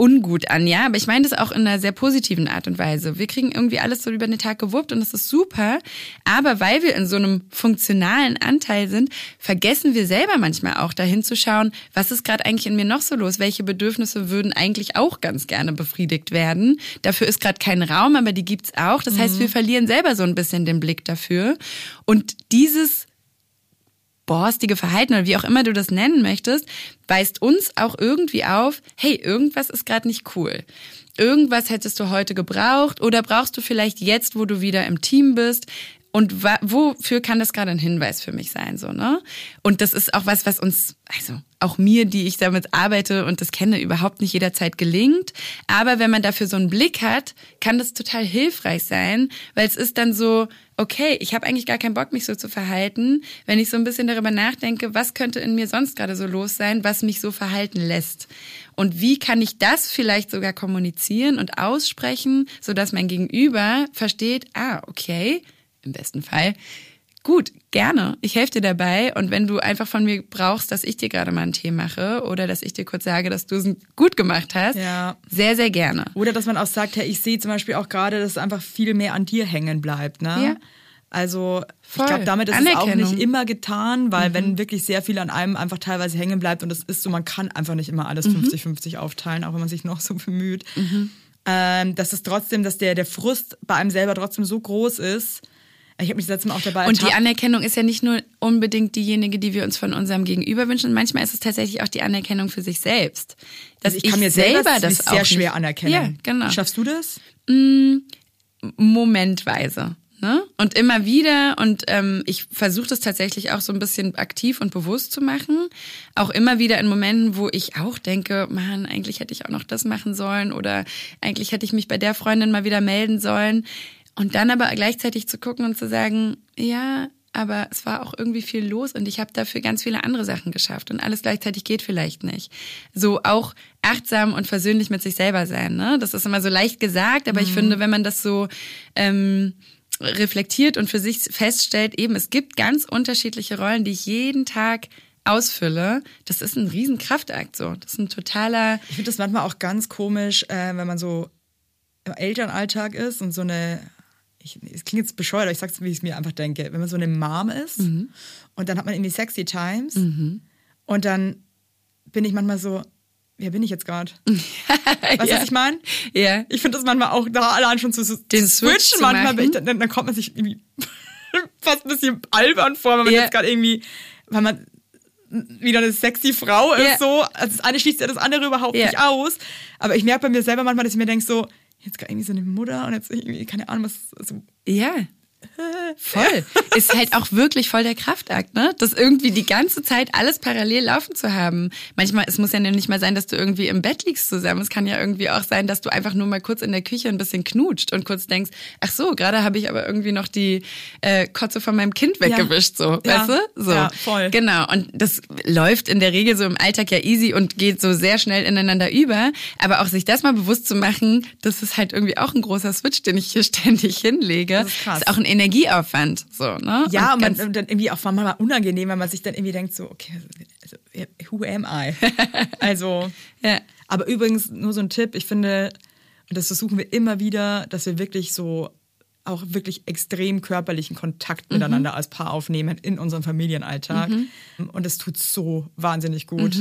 ungut an, ja, aber ich meine das auch in einer sehr positiven Art und Weise. Wir kriegen irgendwie alles so über den Tag gewuppt und das ist super, aber weil wir in so einem funktionalen Anteil sind, vergessen wir selber manchmal auch dahin zu schauen, was ist gerade eigentlich in mir noch so los, welche Bedürfnisse würden eigentlich auch ganz gerne befriedigt werden. Dafür ist gerade kein Raum, aber die gibt's auch. Das heißt, wir verlieren selber so ein bisschen den Blick dafür und dieses borstige Verhalten oder wie auch immer du das nennen möchtest, weist uns auch irgendwie auf, hey, irgendwas ist gerade nicht cool. Irgendwas hättest du heute gebraucht oder brauchst du vielleicht jetzt, wo du wieder im Team bist, und wofür kann das gerade ein Hinweis für mich sein, so, ne? Und das ist auch was, was uns, also auch mir, die ich damit arbeite und das kenne, überhaupt nicht jederzeit gelingt. Aber wenn man dafür so einen Blick hat, kann das total hilfreich sein, weil es ist dann so, okay, ich habe eigentlich gar keinen Bock, mich so zu verhalten, wenn ich so ein bisschen darüber nachdenke, was könnte in mir sonst gerade so los sein, was mich so verhalten lässt. Und wie kann ich das vielleicht sogar kommunizieren und aussprechen, sodass mein Gegenüber versteht, ah, okay, im besten Fall. Gut, gerne. Ich helfe dir dabei. Und wenn du einfach von mir brauchst, dass ich dir gerade mal einen Tee mache oder dass ich dir kurz sage, dass du es gut gemacht hast, Ja. sehr, sehr gerne. Oder dass man auch sagt, hey, ich sehe zum Beispiel auch gerade, dass es einfach viel mehr an dir hängen bleibt. Ne? Ja. Also Voll. ich glaube, damit ist es auch nicht immer getan, weil wenn wirklich sehr viel an einem einfach teilweise hängen bleibt und es ist so, man kann einfach nicht immer alles 50-50 aufteilen, auch wenn man sich noch so bemüht. Ähm, dass es trotzdem, dass der, der Frust bei einem selber trotzdem so groß ist. Ich habe mich das letzte Mal auch dabei Und die. Anerkennung ist ja nicht nur unbedingt diejenige, die wir uns von unserem Gegenüber wünschen. Manchmal ist es tatsächlich auch die Anerkennung für sich selbst. Dass Also ich kann mir selber das das sehr auch schwer nicht- anerkennen. Ja, genau. Schaffst du das? momentweise. Ne? Und immer wieder, und ähm, ich versuche das tatsächlich auch so ein bisschen aktiv und bewusst zu machen. Auch immer wieder in Momenten, wo ich auch denke, Mann, eigentlich hätte ich auch noch das machen sollen oder eigentlich hätte ich mich bei der Freundin mal wieder melden sollen. Und dann aber gleichzeitig zu gucken und zu sagen, ja, aber es war auch irgendwie viel los und ich habe dafür ganz viele andere Sachen geschafft und alles gleichzeitig geht vielleicht nicht. So auch achtsam und versöhnlich mit sich selber sein. Ne? Das ist immer so leicht gesagt, aber ich finde, wenn man das so ähm, reflektiert und für sich feststellt, eben es gibt ganz unterschiedliche Rollen, die ich jeden Tag ausfülle, das ist ein riesen Kraftakt so. Das ist ein totaler Ich finde das manchmal auch ganz komisch, äh, wenn man so im Elternalltag ist und so eine, ich, es klingt jetzt bescheuert, aber ich sag's, wie ich es mir einfach denke, wenn man so eine Mom ist Mhm. und dann hat man irgendwie sexy Times und dann bin ich manchmal so, wer bin ich jetzt gerade? Weißt du, Ja. was ich meine? Ja. Ich finde das manchmal auch da allein schon zu, zu Den Switch switchen zu manchmal, machen. dann, dann kommt man sich irgendwie fast ein bisschen albern vor, wenn man Ja. jetzt gerade irgendwie, weil man wieder eine sexy Frau ist, Ja. so. Also das eine schließt ja das andere überhaupt nicht aus. Aber ich merke bei mir selber manchmal, dass ich mir denke so, jetzt irgendwie so eine Mutter und jetzt irgendwie, keine Ahnung, was, also, Ja. Voll. Ist halt auch wirklich voll der Kraftakt, ne? Das irgendwie die ganze Zeit alles parallel laufen zu haben. Manchmal, es muss ja nicht mal sein, dass du irgendwie im Bett liegst zusammen. Es kann ja irgendwie auch sein, dass du einfach nur mal kurz in der Küche ein bisschen knutscht und kurz denkst, ach so, gerade habe ich aber irgendwie noch die äh, Kotze von meinem Kind weggewischt, so, Ja. weißt du? So. Ja, voll. Genau. Und das läuft in der Regel so im Alltag ja easy und geht so sehr schnell ineinander über. Aber auch sich das mal bewusst zu machen, das ist halt irgendwie auch ein großer Switch, den ich hier ständig hinlege. Das ist krass. ist auch ein Energieaufwand, so, ne? ja, und, ganz- man, und dann irgendwie auch manchmal unangenehm, wenn man sich dann irgendwie denkt so, okay, also, who am I? also, Ja. aber übrigens nur so ein Tipp, ich finde, und das versuchen wir immer wieder, dass wir wirklich so auch wirklich extrem körperlichen Kontakt miteinander als Paar aufnehmen in unserem Familienalltag. Und das tut so wahnsinnig gut.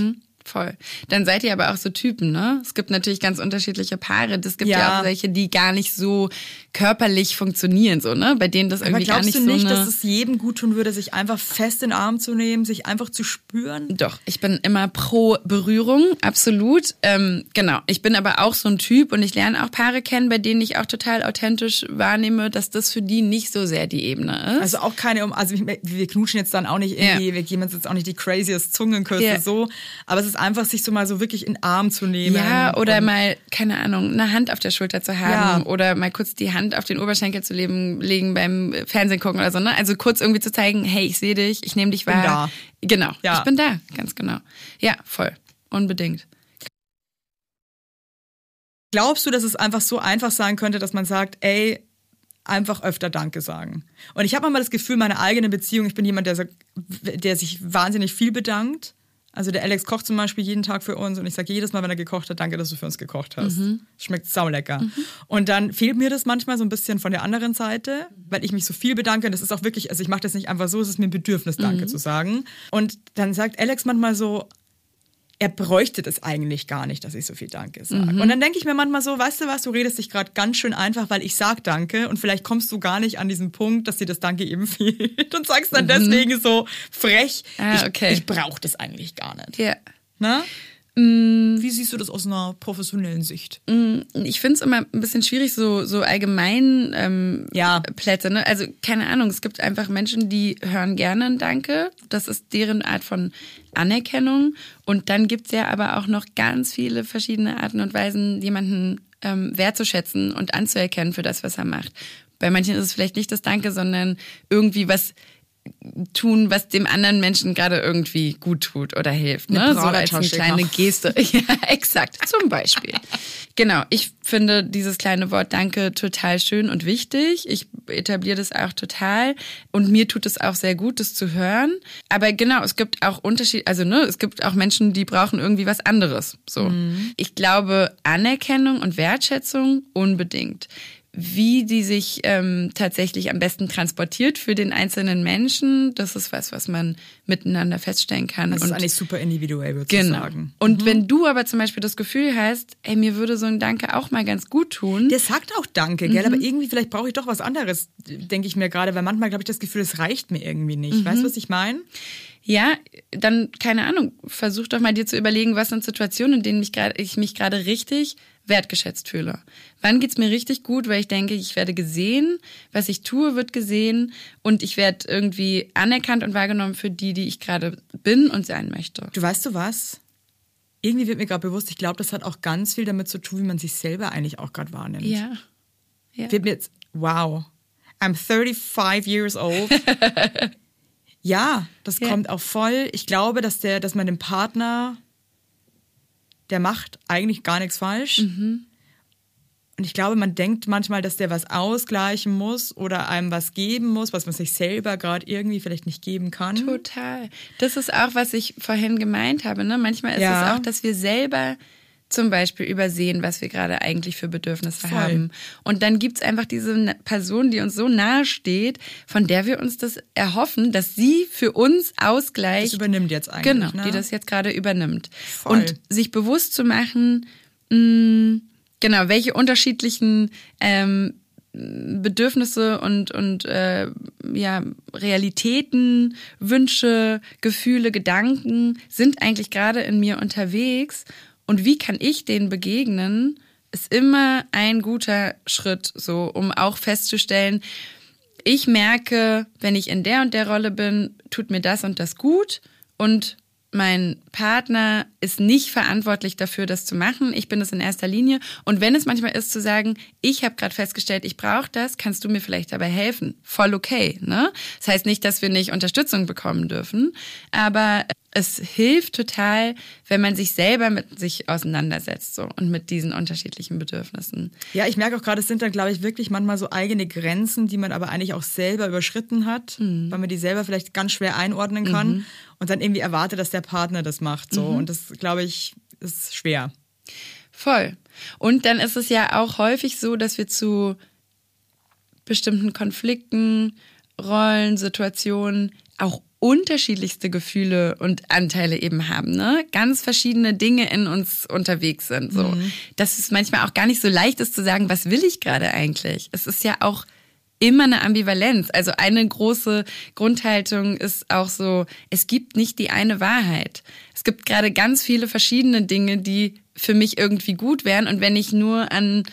Voll. Dann seid ihr aber auch so Typen, ne? Es gibt natürlich ganz unterschiedliche Paare. Es gibt ja. Ja. auch welche, die gar nicht so körperlich funktionieren, so, ne? Bei denen das Aber irgendwie gar glaubst nicht du nicht, so dass es jedem gut tun würde, sich einfach fest in den Arm zu nehmen, sich einfach zu spüren? Doch, ich bin immer pro Berührung, absolut. Ähm, genau, ich bin aber auch so ein Typ und ich lerne auch Paare kennen, bei denen ich auch total authentisch wahrnehme, dass das für die nicht so sehr die Ebene ist. Also auch keine um, also wir knutschen jetzt dann auch nicht irgendwie, Ja. wir geben uns jetzt auch nicht die craziest Zungenküsse Ja. so, aber es ist einfach, sich so mal so wirklich in den Arm zu nehmen. ja, oder mal, keine Ahnung, eine Hand auf der Schulter zu haben Ja. oder mal kurz die Hand auf den Oberschenkel zu leben, legen beim Fernsehen gucken oder so, ne? Also kurz irgendwie zu zeigen, hey, ich sehe dich, ich nehme dich bin wahr. Genau, Ja. ich bin da, ganz genau. Ja, voll, unbedingt. Glaubst du, dass es einfach so einfach sein könnte, dass man sagt, ey, einfach öfter Danke sagen? Und ich habe manchmal das Gefühl, meine eigene Beziehung, ich bin jemand, der, der sich wahnsinnig viel bedankt. Also der Alex kocht zum Beispiel jeden Tag für uns und ich sage jedes Mal, wenn er gekocht hat, danke, dass du für uns gekocht hast. Schmeckt saulecker. Und dann fehlt mir das manchmal so ein bisschen von der anderen Seite, weil ich mich so viel bedanke. Und das ist auch wirklich, also ich mache das nicht einfach so, es ist mir ein Bedürfnis, Danke zu sagen. Und dann sagt Alex manchmal so, er bräuchte das eigentlich gar nicht, dass ich so viel Danke sage. Und dann denke ich mir manchmal so, weißt du was, du redest dich gerade ganz schön einfach, weil ich sag Danke und vielleicht kommst du gar nicht an diesen Punkt, dass dir das Danke eben fehlt und sagst dann deswegen so frech, Ah, ich, okay. ich brauche das eigentlich gar nicht. Ja. Ne? Wie siehst du das aus einer professionellen Sicht? ich finde es immer ein bisschen schwierig, so, so allgemein ähm, Ja. Plätze. Ne? Also keine Ahnung, es gibt einfach Menschen, die hören gerne ein Danke. Das ist deren Art von Anerkennung. Und dann gibt's ja aber auch noch ganz viele verschiedene Arten und Weisen, jemanden ähm, wertzuschätzen und anzuerkennen für das, was er macht. Bei manchen ist es vielleicht nicht das Danke, sondern irgendwie was tun, was dem anderen Menschen gerade irgendwie gut tut oder hilft. Ne? So als eine kleine kaufen. Geste. Ja, exakt. Zum Beispiel. Genau. Ich finde dieses kleine Wort Danke total schön und wichtig. Ich etabliere das auch total. Und mir tut es auch sehr gut, das zu hören. Aber genau, es gibt auch Unterschied, also ne, es gibt auch Menschen, die brauchen irgendwie was anderes. So. Ich glaube, Anerkennung und Wertschätzung unbedingt wie die sich ähm, tatsächlich am besten transportiert für den einzelnen Menschen, das ist was, was man miteinander feststellen kann. Das ist Und- eigentlich super individuell, würde ich Genau. sagen. Und wenn du aber zum Beispiel das Gefühl hast, ey, mir würde so ein Danke auch mal ganz gut tun. Der sagt auch Danke, gell? Aber irgendwie, vielleicht brauche ich doch was anderes, denke ich mir gerade, weil manchmal habe ich das Gefühl, es reicht mir irgendwie nicht. Weißt du, was ich meine? Ja, dann, keine Ahnung, versuch doch mal dir zu überlegen, was sind Situationen, in denen ich mich gerade richtig wertgeschätzt fühle. Wann geht's mir richtig gut, weil ich denke, ich werde gesehen, was ich tue, wird gesehen und ich werde irgendwie anerkannt und wahrgenommen für die, die ich gerade bin und sein möchte. Du weißt du was? Irgendwie wird mir gerade bewusst, ich glaube, das hat auch ganz viel damit zu tun, wie man sich selber eigentlich auch gerade wahrnimmt. Ja. ja. Wird mir jetzt, wow, I'm 35 years old. ja, das Ja. kommt auch voll. Ich glaube, dass der, dass man dem Partner, der macht eigentlich gar nichts falsch. Mhm. Und ich glaube, man denkt manchmal, dass der was ausgleichen muss oder einem was geben muss, was man sich selber gerade irgendwie vielleicht nicht geben kann. Total. Das ist auch, was ich vorhin gemeint habe. Ne? Manchmal ist Ja. es auch, dass wir selber zum Beispiel übersehen, was wir gerade eigentlich für Bedürfnisse Voll. haben. Und dann gibt's einfach diese Person, die uns so nahe steht, von der wir uns das erhoffen, dass sie für uns Das ausgleicht. übernimmt jetzt eigentlich. Genau, ne? die das jetzt gerade übernimmt. Voll. Und sich bewusst zu machen, mh, genau, welche unterschiedlichen ähm, Bedürfnisse und, und äh, ja, Realitäten, Wünsche, Gefühle, Gedanken sind eigentlich gerade in mir unterwegs und wie kann ich denen begegnen, ist immer ein guter Schritt, so um auch festzustellen, ich merke, wenn ich in der und der Rolle bin, tut mir das und das gut und mein Partner ist nicht verantwortlich dafür, das zu machen. Ich bin es in erster Linie. Und wenn es manchmal ist zu sagen, ich habe gerade festgestellt, ich brauche das, kannst du mir vielleicht dabei helfen? Voll okay. Ne? Das heißt nicht, dass wir nicht Unterstützung bekommen dürfen, aber es hilft total, wenn man sich selber mit sich auseinandersetzt so und mit diesen unterschiedlichen Bedürfnissen. Ja, ich merke auch gerade, es sind dann, glaube ich, wirklich manchmal so eigene Grenzen, die man aber eigentlich auch selber überschritten hat, weil man die selber vielleicht ganz schwer einordnen kann und dann irgendwie erwartet, dass der Partner das macht. So. Und das, glaube ich, ist schwer. Voll. Und dann ist es ja auch häufig so, dass wir zu bestimmten Konflikten, Rollen, Situationen auch unterschiedlichste Gefühle und Anteile eben haben, ne? Ganz verschiedene Dinge in uns unterwegs sind, so. Dass es manchmal auch gar nicht so leicht ist zu sagen, was will ich gerade eigentlich? Es ist ja auch immer eine Ambivalenz. Also eine große Grundhaltung ist auch so, es gibt nicht die eine Wahrheit. Es gibt gerade ganz viele verschiedene Dinge, die für mich irgendwie gut wären. Und wenn ich nur an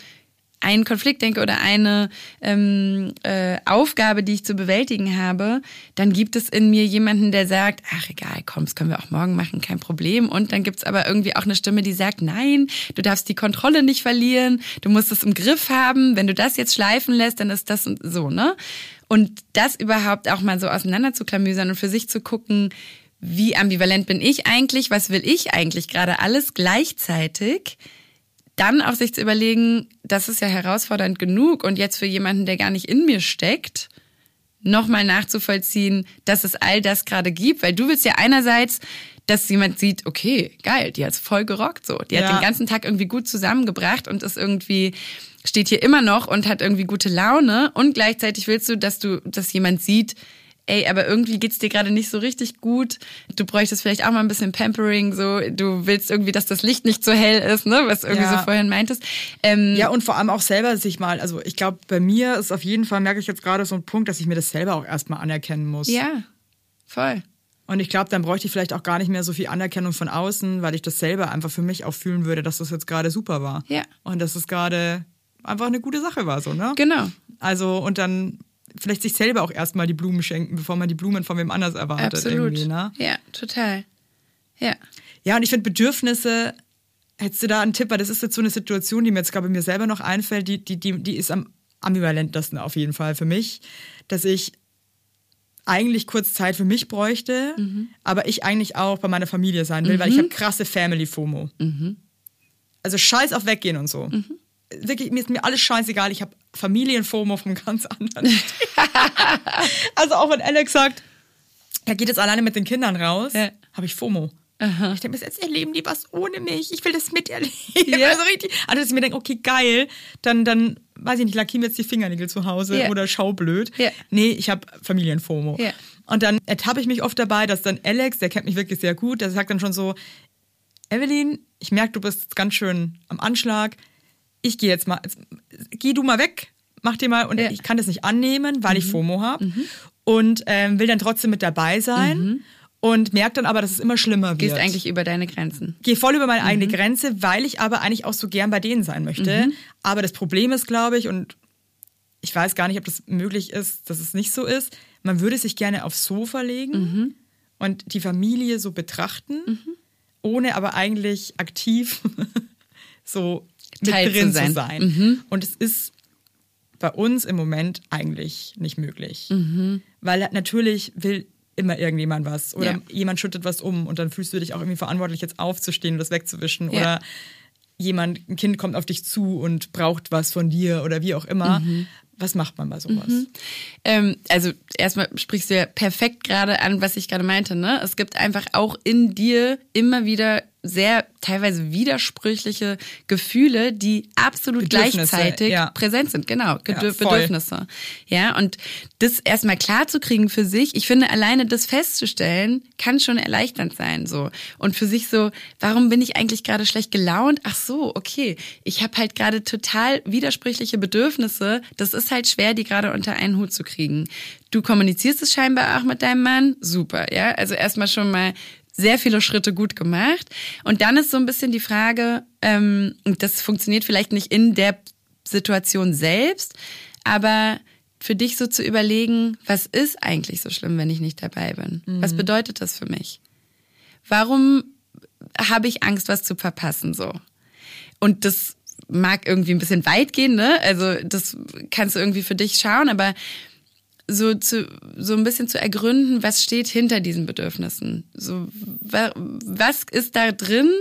einen Konflikt denke oder eine ähm, äh, Aufgabe, die ich zu bewältigen habe, dann gibt es in mir jemanden, der sagt, ach egal, komm, das können wir auch morgen machen, kein Problem. Und dann gibt es aber irgendwie auch eine Stimme, die sagt, nein, du darfst die Kontrolle nicht verlieren, du musst es im Griff haben, wenn du das jetzt schleifen lässt, dann ist das so, ne? Und das überhaupt auch mal so auseinander zu klamüsern und für sich zu gucken, wie ambivalent bin ich eigentlich, was will ich eigentlich gerade alles gleichzeitig, dann auch sich zu überlegen, das ist ja herausfordernd genug und jetzt für jemanden, der gar nicht in mir steckt, nochmal nachzuvollziehen, dass es all das gerade gibt, weil du willst ja einerseits, dass jemand sieht, okay, geil, die hat's voll gerockt so, die Ja. hat den ganzen Tag irgendwie gut zusammengebracht und ist irgendwie steht hier immer noch und hat irgendwie gute Laune. Und gleichzeitig willst du, dass du, dass jemand sieht, ey, aber irgendwie geht's dir gerade nicht so richtig gut. Du bräuchtest vielleicht auch mal ein bisschen Pampering, so du willst irgendwie, dass das Licht nicht so hell ist, ne, was irgendwie Ja. so vorhin meintest. Ähm, Ja, und vor allem auch selber sich mal, also ich glaube, bei mir ist auf jeden Fall, merke ich jetzt gerade so ein Punkt, dass ich mir das selber auch erstmal anerkennen muss. ja, voll. Und ich glaube, dann bräuchte ich vielleicht auch gar nicht mehr so viel Anerkennung von außen, weil ich das selber einfach für mich auch fühlen würde, dass das jetzt gerade super war. Ja. Und dass es gerade einfach eine gute Sache war, so, ne? Genau. Also, und dann vielleicht sich selber auch erstmal die Blumen schenken, bevor man die Blumen von wem anders erwartet. Absolut. Irgendwie, ne? Ja, total. Ja. Ja, und ich finde Bedürfnisse, hättest du da einen Tipp, weil das ist jetzt so eine Situation, die mir jetzt gerade mir selber noch einfällt, die, die, die, die ist am ambivalentesten auf jeden Fall für mich, dass ich eigentlich kurz Zeit für mich bräuchte, aber ich eigentlich auch bei meiner Familie sein will, weil ich habe krasse Family-FOMO. Also scheiß auf Weggehen und so. Wirklich, mir ist mir alles scheißegal. Ich habe Familien-FOMO vom ganz anderen. also auch wenn Alex sagt, er geht jetzt alleine mit den Kindern raus, Ja. habe ich FOMO. Ich denke mir, jetzt erleben die was ohne mich. Ich will das miterleben. Ja. Also richtig. Also, dass ich mir denke, okay, geil, dann, dann, weiß ich nicht, lackieren wir jetzt die Fingernägel zu Hause Ja. oder schaublöd. Ja. Nee, ich habe Familienfomo. Ja. Und dann ertappe ich mich oft dabei, dass dann Alex, der kennt mich wirklich sehr gut, der sagt dann schon so, Evelyn, ich merke, du bist ganz schön am Anschlag. Ich gehe jetzt mal, geh du mal weg, mach dir mal, und Ja. ich kann das nicht annehmen, weil ich FOMO habe und ähm, will dann trotzdem mit dabei sein und merke dann aber, dass es immer schlimmer wird. Gehst eigentlich über deine Grenzen. Gehe voll über meine eigene Grenze, weil ich aber eigentlich auch so gern bei denen sein möchte. Aber das Problem ist, glaube ich, und ich weiß gar nicht, ob das möglich ist, dass es nicht so ist, man würde sich gerne aufs Sofa legen und die Familie so betrachten, ohne aber eigentlich aktiv so mit Teil zu drin zu sein. sein. Und es ist bei uns im Moment eigentlich nicht möglich. Weil natürlich will immer irgendjemand was oder Ja. jemand schüttet was um und dann fühlst du dich auch irgendwie verantwortlich, jetzt aufzustehen und das wegzuwischen Ja. oder jemand, ein Kind kommt auf dich zu und braucht was von dir oder wie auch immer. Was macht man bei sowas? Ähm, also erstmal sprichst du ja perfekt gerade an, was ich gerade meinte. Ne? Es gibt einfach auch in dir immer wieder sehr teilweise widersprüchliche Gefühle, die absolut gleichzeitig ja. präsent sind. Genau, Gedür- voll. Bedürfnisse. Ja, und das erstmal klar zu kriegen für sich, ich finde, alleine das festzustellen, kann schon erleichternd sein. so Und für sich so, warum bin ich eigentlich gerade schlecht gelaunt? Ach so, okay. Ich habe halt gerade total widersprüchliche Bedürfnisse. Das ist halt schwer, die gerade unter einen Hut zu kriegen. Du kommunizierst es scheinbar auch mit deinem Mann. Super, ja. Also erstmal schon mal sehr viele Schritte gut gemacht. Und dann ist so ein bisschen die Frage, ähm, und das funktioniert vielleicht nicht in der Situation selbst, aber für dich so zu überlegen, was ist eigentlich so schlimm, wenn ich nicht dabei bin? Was bedeutet das für mich? Warum habe ich Angst, was zu verpassen so? Und das mag irgendwie ein bisschen weit gehen, ne? Also das kannst du irgendwie für dich schauen, aber so zu so ein bisschen zu ergründen, was steht hinter diesen Bedürfnissen. So wa, was ist da drin,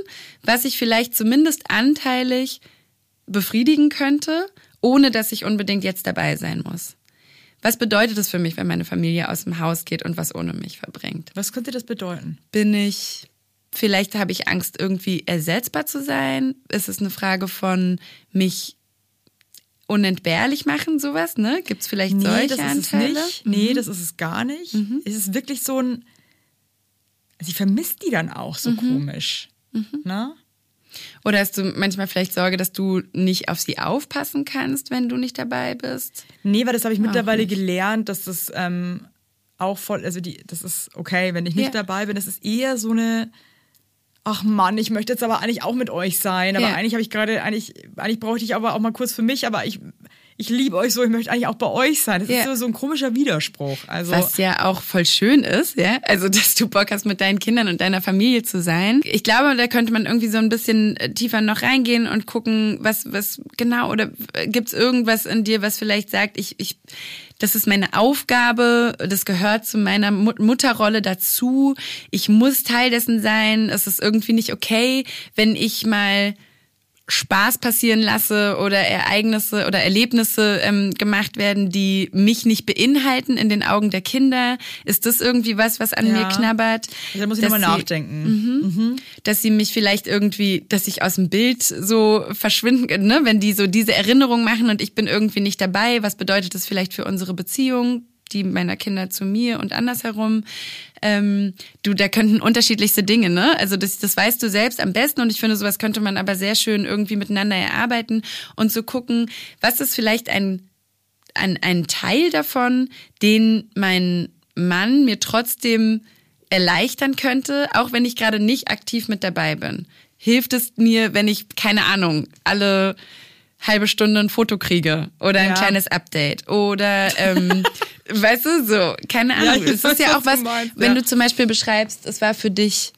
was ich vielleicht zumindest anteilig befriedigen könnte, ohne dass ich unbedingt jetzt dabei sein muss. Was bedeutet es für mich, wenn meine Familie aus dem Haus geht und was ohne mich verbringt? Was könnte das bedeuten? Bin ich vielleicht habe ich Angst irgendwie ersetzbar zu sein? Ist es eine Frage von mich unentbehrlich machen, sowas, ne? Gibt es vielleicht Nee, solche das ist Anteile? Mhm. es nicht. Nee, das ist es gar nicht. Es ist wirklich so ein, sie vermisst die dann auch so komisch. Ne? Oder hast du manchmal vielleicht Sorge, dass du nicht auf sie aufpassen kannst, wenn du nicht dabei bist? Nee, weil das habe ich mittlerweile gelernt, dass das ähm, auch voll, also die, das ist okay, wenn ich nicht Ja. dabei bin. Das ist eher so eine, ach Mann, ich möchte jetzt aber eigentlich auch mit euch sein. Aber Ja. eigentlich habe ich gerade, eigentlich, eigentlich brauchte ich aber auch mal kurz für mich, aber ich, ich liebe euch so, ich möchte eigentlich auch bei euch sein. Das Ja. ist so, so ein komischer Widerspruch. Also, Was ja auch voll schön ist, ja. Also, dass du Bock hast, mit deinen Kindern und deiner Familie zu sein. Ich glaube, da könnte man irgendwie so ein bisschen äh, tiefer noch reingehen und gucken, was, was genau, oder äh, gibt's irgendwas in dir, was vielleicht sagt, ich, ich, das ist meine Aufgabe, das gehört zu meiner Mut- Mutterrolle dazu. Ich muss Teil dessen sein. Es ist irgendwie nicht okay, wenn ich mal Spaß passieren lasse oder Ereignisse oder Erlebnisse ähm, gemacht werden, die mich nicht beinhalten in den Augen der Kinder? Ist das irgendwie was, was an Ja. mir knabbert? da muss ich nochmal nachdenken. Dass sie mich vielleicht irgendwie, dass ich aus dem Bild so verschwinden, ne? wenn die so diese Erinnerung machen und ich bin irgendwie nicht dabei, was bedeutet das vielleicht für unsere Beziehung? Die meiner Kinder zu mir und andersherum. Ähm, du, da könnten unterschiedlichste Dinge, ne? Also das, das weißt du selbst am besten und ich finde, sowas könnte man aber sehr schön irgendwie miteinander erarbeiten und so gucken, was ist vielleicht ein, ein, ein Teil davon, den mein Mann mir trotzdem erleichtern könnte, auch wenn ich gerade nicht aktiv mit dabei bin. Hilft es mir, wenn ich, keine Ahnung, alle halbe Stunde ein Foto kriege oder ein Ja. kleines Update oder ähm, weißt du so keine Ja, Ahnung ich es ist ja auch was meinst, wenn ja. du zum Beispiel beschreibst es war für dich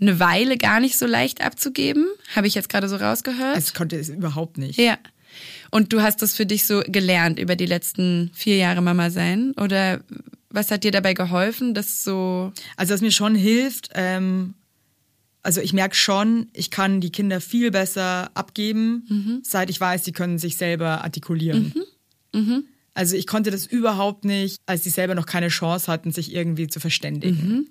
eine Weile gar nicht so leicht abzugeben habe ich jetzt gerade so rausgehört Es konnte es überhaupt nicht. ja und du hast das für dich so gelernt über die letzten vier Jahre Mama sein oder was hat dir dabei geholfen das so Also was mir schon hilft, ähm, also ich merke schon, ich kann die Kinder viel besser abgeben, Mhm. seit ich weiß, sie können sich selber artikulieren. Also ich konnte das überhaupt nicht, als sie selber noch keine Chance hatten, sich irgendwie zu verständigen. Mhm.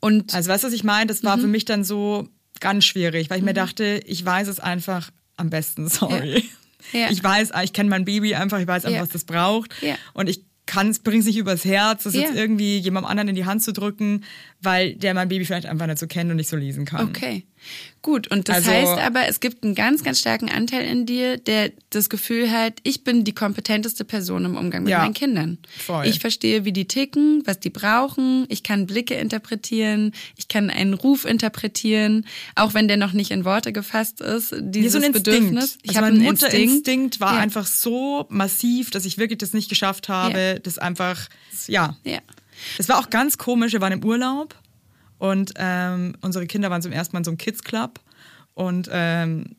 und Also weißt du, was ich meine? Das war Mhm. für mich dann so ganz schwierig, weil ich mir dachte, ich weiß es einfach am besten, sorry. Ja. Ja. Ich weiß, ich kenne mein Baby einfach, ich weiß einfach, Ja. was das braucht. Und ich kann es, bringe es nicht übers Herz, das jetzt irgendwie jemandem anderen in die Hand zu drücken, weil der mein Baby vielleicht einfach nicht so kennt und nicht so lesen kann. Okay. Gut, und das Also- heißt aber, es gibt einen ganz, ganz starken Anteil in dir, der das Gefühl hat, ich bin die kompetenteste Person im Umgang mit Ja, meinen Kindern. voll. Ich verstehe, wie die ticken, was die brauchen, ich kann Blicke interpretieren, ich kann einen Ruf interpretieren, auch wenn der noch nicht in Worte gefasst ist, dieses so ein. Bedürfnis. Ich habe mein Mutterinstinkt Instinkt. war Ja. einfach so massiv, dass ich wirklich das nicht geschafft habe, Ja. das einfach, ja. Ja. Es war auch ganz komisch, wir waren im Urlaub und ähm, unsere Kinder waren zum ersten Mal in so einem Kids Club und ähm,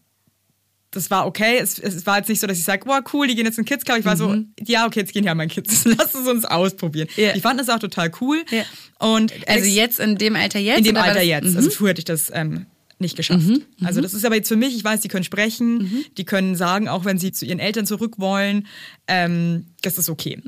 das war okay. Es, es war jetzt nicht so, dass ich sage, wow, cool, die gehen jetzt in den Kids Club. Ich war so, ja, okay, jetzt gehen ja meine Kids. Lass es uns ausprobieren. Mhm. Ja. Die fanden das auch total cool. Ja. Und Also jetzt in dem Alter jetzt? in dem Alter das- jetzt. Mhm. Also früher hätte ich das ähm, nicht geschafft. Also das ist aber jetzt für mich, ich weiß, die können sprechen, die können sagen, auch wenn sie zu ihren Eltern zurück wollen, ähm, das ist okay.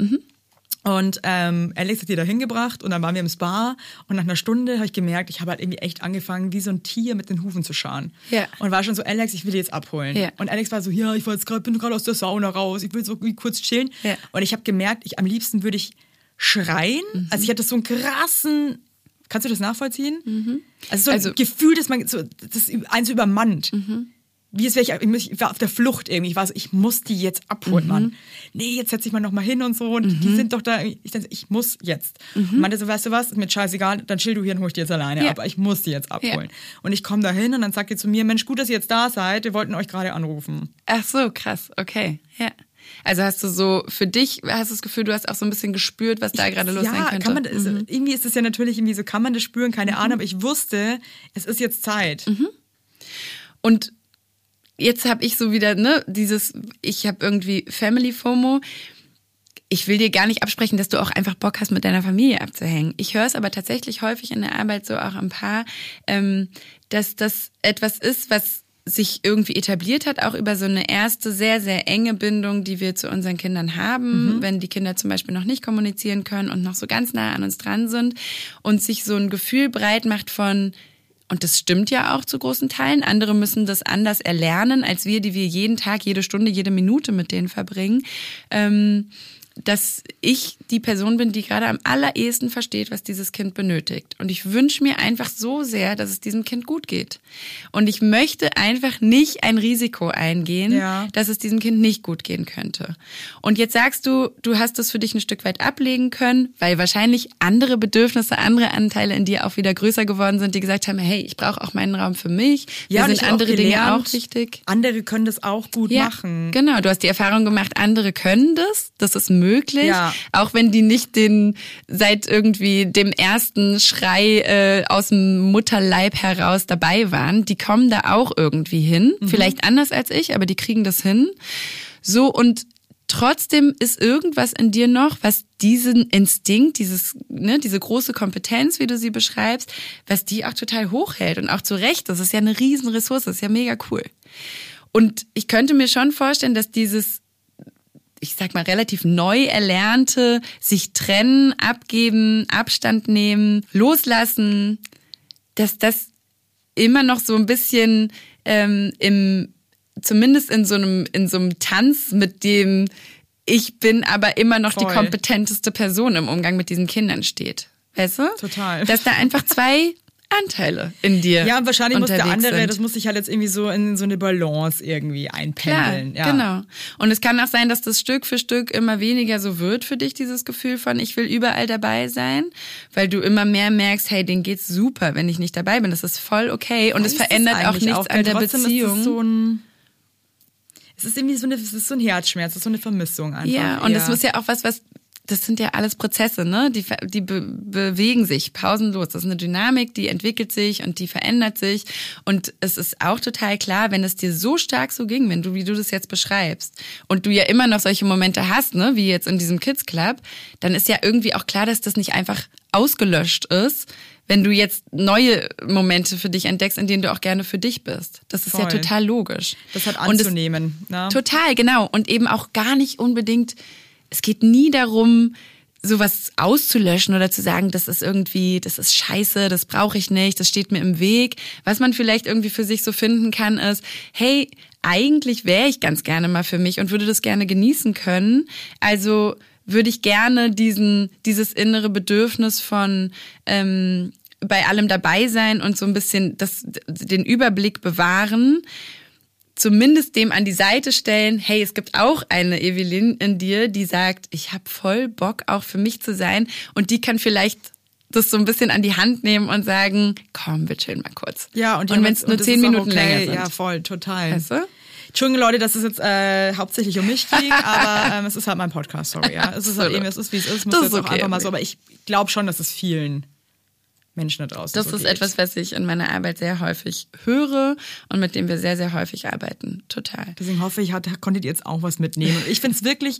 Und ähm, Alex hat die da hingebracht und dann waren wir im Spa und nach einer Stunde habe ich gemerkt, ich habe halt irgendwie echt angefangen, wie so ein Tier mit den Hufen zu scharen. Ja. Und war schon so, Alex, ich will die jetzt abholen. Ja. Und Alex war so, ja, ich war jetzt gerade, bin gerade aus der Sauna raus, ich will so kurz chillen. Ja. Und ich habe gemerkt, ich am liebsten würde ich schreien. Mhm. Also ich hatte so einen krassen, kannst du das nachvollziehen? Also so ein Also- Gefühl, dass man so, das eins übermannt. Wie es wäre ich, ich war auf der Flucht irgendwie. Ich war so, ich muss die jetzt abholen, Mann. Nee, jetzt setze ich mal noch mal hin und so. Und die sind doch da. Ich, dachte, ich muss jetzt. Und meinte so, weißt du was, ist mir scheißegal, dann chill du hier und hol ich die jetzt alleine Ja. ab. Ich muss die jetzt abholen. Ja. Und ich komme da hin und dann sagt ihr zu mir, Mensch, gut, dass ihr jetzt da seid. Wir wollten euch gerade anrufen. Ach so, krass, okay, ja. Also hast du so, für dich hast du das Gefühl, du hast auch so ein bisschen gespürt, was da gerade los ja, sein könnte. Mhm. kann man, das- irgendwie ist es ja natürlich irgendwie so, kann man das spüren, keine Ahnung, aber ich wusste, es ist jetzt Zeit. Mhm. Und jetzt habe ich so wieder, ne, dieses, ich habe irgendwie Family FOMO. Ich will dir gar nicht absprechen, dass du auch einfach Bock hast, mit deiner Familie abzuhängen. Ich höre es aber tatsächlich häufig in der Arbeit so auch ein paar, ähm, dass das etwas ist, was sich irgendwie etabliert hat, auch über so eine erste sehr, sehr enge Bindung, die wir zu unseren Kindern haben, wenn die Kinder zum Beispiel noch nicht kommunizieren können und noch so ganz nah an uns dran sind und sich so ein Gefühl breit macht von, und das stimmt ja auch zu großen Teilen. Andere müssen das anders erlernen, als wir, die wir jeden Tag, jede Stunde, jede Minute mit denen verbringen. Ähm, dass ich die Person bin, die gerade am allerersten versteht, was dieses Kind benötigt. Und ich wünsche mir einfach so sehr, dass es diesem Kind gut geht. Und ich möchte einfach nicht ein Risiko eingehen, Ja. dass es diesem Kind nicht gut gehen könnte. Und jetzt sagst du, du hast es für dich ein Stück weit ablegen können, weil wahrscheinlich andere Bedürfnisse, andere Anteile in dir auch wieder größer geworden sind, die gesagt haben, hey, ich brauche auch meinen Raum für mich. Mir und sind andere auch Dinge gelernt, auch wichtig. Andere können das auch gut machen. Genau, du hast die Erfahrung gemacht, andere können das, das ist möglich, Ja. auch wenn die nicht den seit irgendwie dem ersten Schrei äh, aus dem Mutterleib heraus dabei waren, die kommen da auch irgendwie hin, Mhm. vielleicht anders als ich, aber die kriegen das hin. So und Trotzdem ist irgendwas in dir noch, was diesen Instinkt, dieses, ne, diese große Kompetenz, wie du sie beschreibst, was die auch total hochhält und auch zu Recht. Das ist ja eine Riesenressource, das ist ja mega cool. Und ich könnte mir schon vorstellen, dass dieses, ich sag mal, relativ neu erlernte, sich trennen, abgeben, Abstand nehmen, loslassen, dass das immer noch so ein bisschen ähm, im, zumindest in so einem, in so einem Tanz mit dem, ich bin aber immer noch die Voll. kompetenteste Person im Umgang mit diesen Kindern steht. Weißt du? Total. Dass da einfach zwei Anteile in dir. Ja, wahrscheinlich muss der andere, sind. das muss sich halt jetzt irgendwie so in so eine Balance irgendwie Klar, einpendeln. ja. genau. Und es kann auch sein, dass das Stück für Stück immer weniger so wird für dich, dieses Gefühl von, ich will überall dabei sein, weil du immer mehr merkst, hey, denen geht's super, wenn ich nicht dabei bin. Das ist voll okay und es Ist es verändert auch nichts weil an der Beziehung. Ist es, so ein, es ist irgendwie so, eine, es ist so ein Herzschmerz, es ist so eine Vermissung einfach. Ja, und das eher. muss ja auch was, was, das sind ja alles Prozesse, ne? Die, die be bewegen sich pausenlos. Das ist eine Dynamik, die entwickelt sich und die verändert sich. Und es ist auch total klar, wenn es dir so stark so ging, wenn du, wie du das jetzt beschreibst, und du ja immer noch solche Momente hast, ne, wie jetzt in diesem Kids Club, dann ist ja irgendwie auch klar, dass das nicht einfach ausgelöscht ist, wenn du jetzt neue Momente für dich entdeckst, in denen du auch gerne für dich bist. Das ist ja Voll. total logisch. Das hat Und es- anzunehmen. ne? Total, genau. Und eben auch gar nicht unbedingt, es geht nie darum, sowas auszulöschen oder zu sagen, das ist irgendwie, das ist scheiße, das brauche ich nicht, das steht mir im Weg. Was man vielleicht irgendwie für sich so finden kann, ist, hey, eigentlich wäre ich ganz gerne mal für mich und würde das gerne genießen können. Also würde ich gerne diesen, dieses innere Bedürfnis von ähm, bei allem dabei sein und so ein bisschen das, den Überblick bewahren zumindest dem an die Seite stellen, hey, es gibt auch eine Evelyn in dir, die sagt, ich habe voll Bock auch für mich zu sein und die kann vielleicht das so ein bisschen an die Hand nehmen und sagen, komm, wir chillen mal kurz. Ja, und, und wenn es nur zehn Minuten okay. länger sind. Ja, voll, total. Weißt du? Entschuldigung, Leute, dass es jetzt äh, hauptsächlich um mich ging, aber ähm, es ist halt mein Podcast, sorry. Ja. Es ist halt eben, es ist wie es ist, muss Das jetzt ist auch okay, einfach mal okay. so. Aber ich glaube schon, dass es vielen Menschen da draußen Das so ist geht. etwas, was ich in meiner Arbeit sehr häufig höre und mit dem wir sehr, sehr häufig arbeiten. Total. Deswegen hoffe ich, hat, konntet ihr jetzt auch was mitnehmen. Und ich finde es wirklich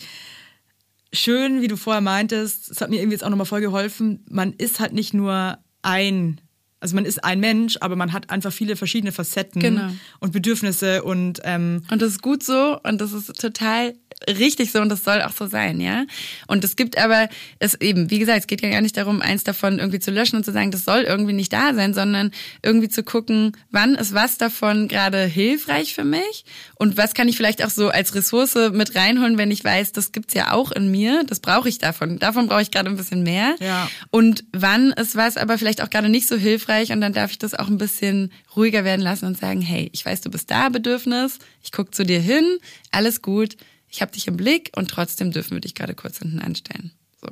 schön, wie du vorher meintest, es hat mir irgendwie jetzt auch nochmal voll geholfen, man ist halt nicht nur ein, also man ist ein Mensch, aber man hat einfach viele verschiedene Facetten Genau. und Bedürfnisse und ähm, Und das ist gut so und das ist total richtig so und das soll auch so sein, ja. Und es gibt aber, es eben, wie gesagt, es geht ja gar nicht darum, eins davon irgendwie zu löschen und zu sagen, das soll irgendwie nicht da sein, sondern irgendwie zu gucken, wann ist was davon gerade hilfreich für mich und was kann ich vielleicht auch so als Ressource mit reinholen, wenn ich weiß, das gibt's ja auch in mir, das brauche ich davon. Davon brauche ich gerade ein bisschen mehr. Ja. Und wann ist was aber vielleicht auch gerade nicht so hilfreich und dann darf ich das auch ein bisschen ruhiger werden lassen und sagen, hey, ich weiß, du bist da, Bedürfnis, ich guck zu dir hin, alles gut, ich habe dich im Blick und trotzdem dürfen wir dich gerade kurz hinten anstellen. So.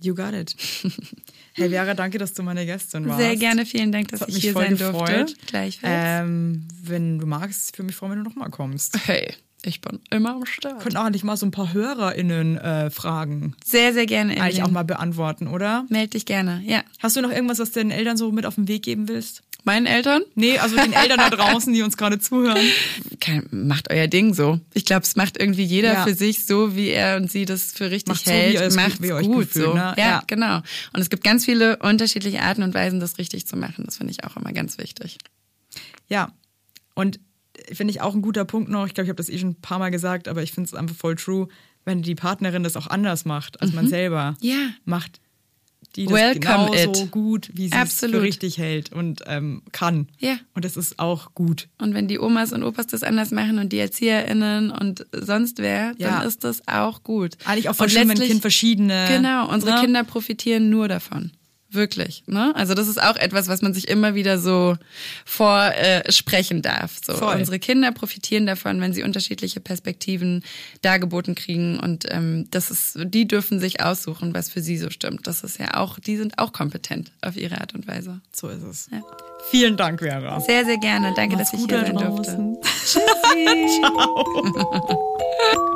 you got it. Hey Vera, danke, dass du meine Gästin warst. Sehr gerne, vielen Dank, dass Das ich mich hier sein gefreut. durfte. Gleichfalls. Ähm, wenn du magst, für mich freuen, wenn du nochmal kommst. hey, ich bin immer am Start. Könnten auch eigentlich mal so ein paar HörerInnen äh, Fragen Sehr, sehr gerne. eigentlich auch mal beantworten, oder? Meld dich gerne, ja. Hast du noch irgendwas, was deinen Eltern so mit auf den Weg geben willst? Meinen Eltern? Nee, also den Eltern da draußen, die uns gerade zuhören. Macht euer Ding so. Ich glaube, es macht irgendwie jeder Ja. für sich so, wie er und sie das für richtig Macht so, hält. gut- Macht's wie euch gut fühlt, so. ne? Ja, Ja. genau. Und es gibt ganz viele unterschiedliche Arten und Weisen, das richtig zu machen. Das finde ich auch immer ganz wichtig. Ja. Und finde ich auch ein guter Punkt noch. Ich glaube, ich habe das eh schon ein paar Mal gesagt, aber ich finde es einfach voll true, wenn die Partnerin das auch anders macht als man selber. Ja. Macht die das Welcome genauso it. gut, wie sie es für richtig hält und ähm, kann. Ja. Und das ist auch gut. Und wenn die Omas und Opas das anders machen und die ErzieherInnen und sonst wer, Ja. dann ist das auch gut. Eigentlich auch ein letztlich- Kind verschiedene. Genau, unsere ne? Kinder profitieren nur davon. Wirklich. Ne? Also das ist auch etwas, was man sich immer wieder so vorsprechen äh, darf. So. Voll. Unsere Kinder profitieren davon, wenn sie unterschiedliche Perspektiven dargeboten kriegen. Und ähm, das ist, die dürfen sich aussuchen, was für sie so stimmt. Das ist ja auch, die sind auch kompetent auf ihre Art und Weise. So ist es. Ja. Vielen Dank, Vera. Sehr, sehr gerne. Danke, Mach's dass ich hier sein durfte. draußen. Tschüssi. Ciao.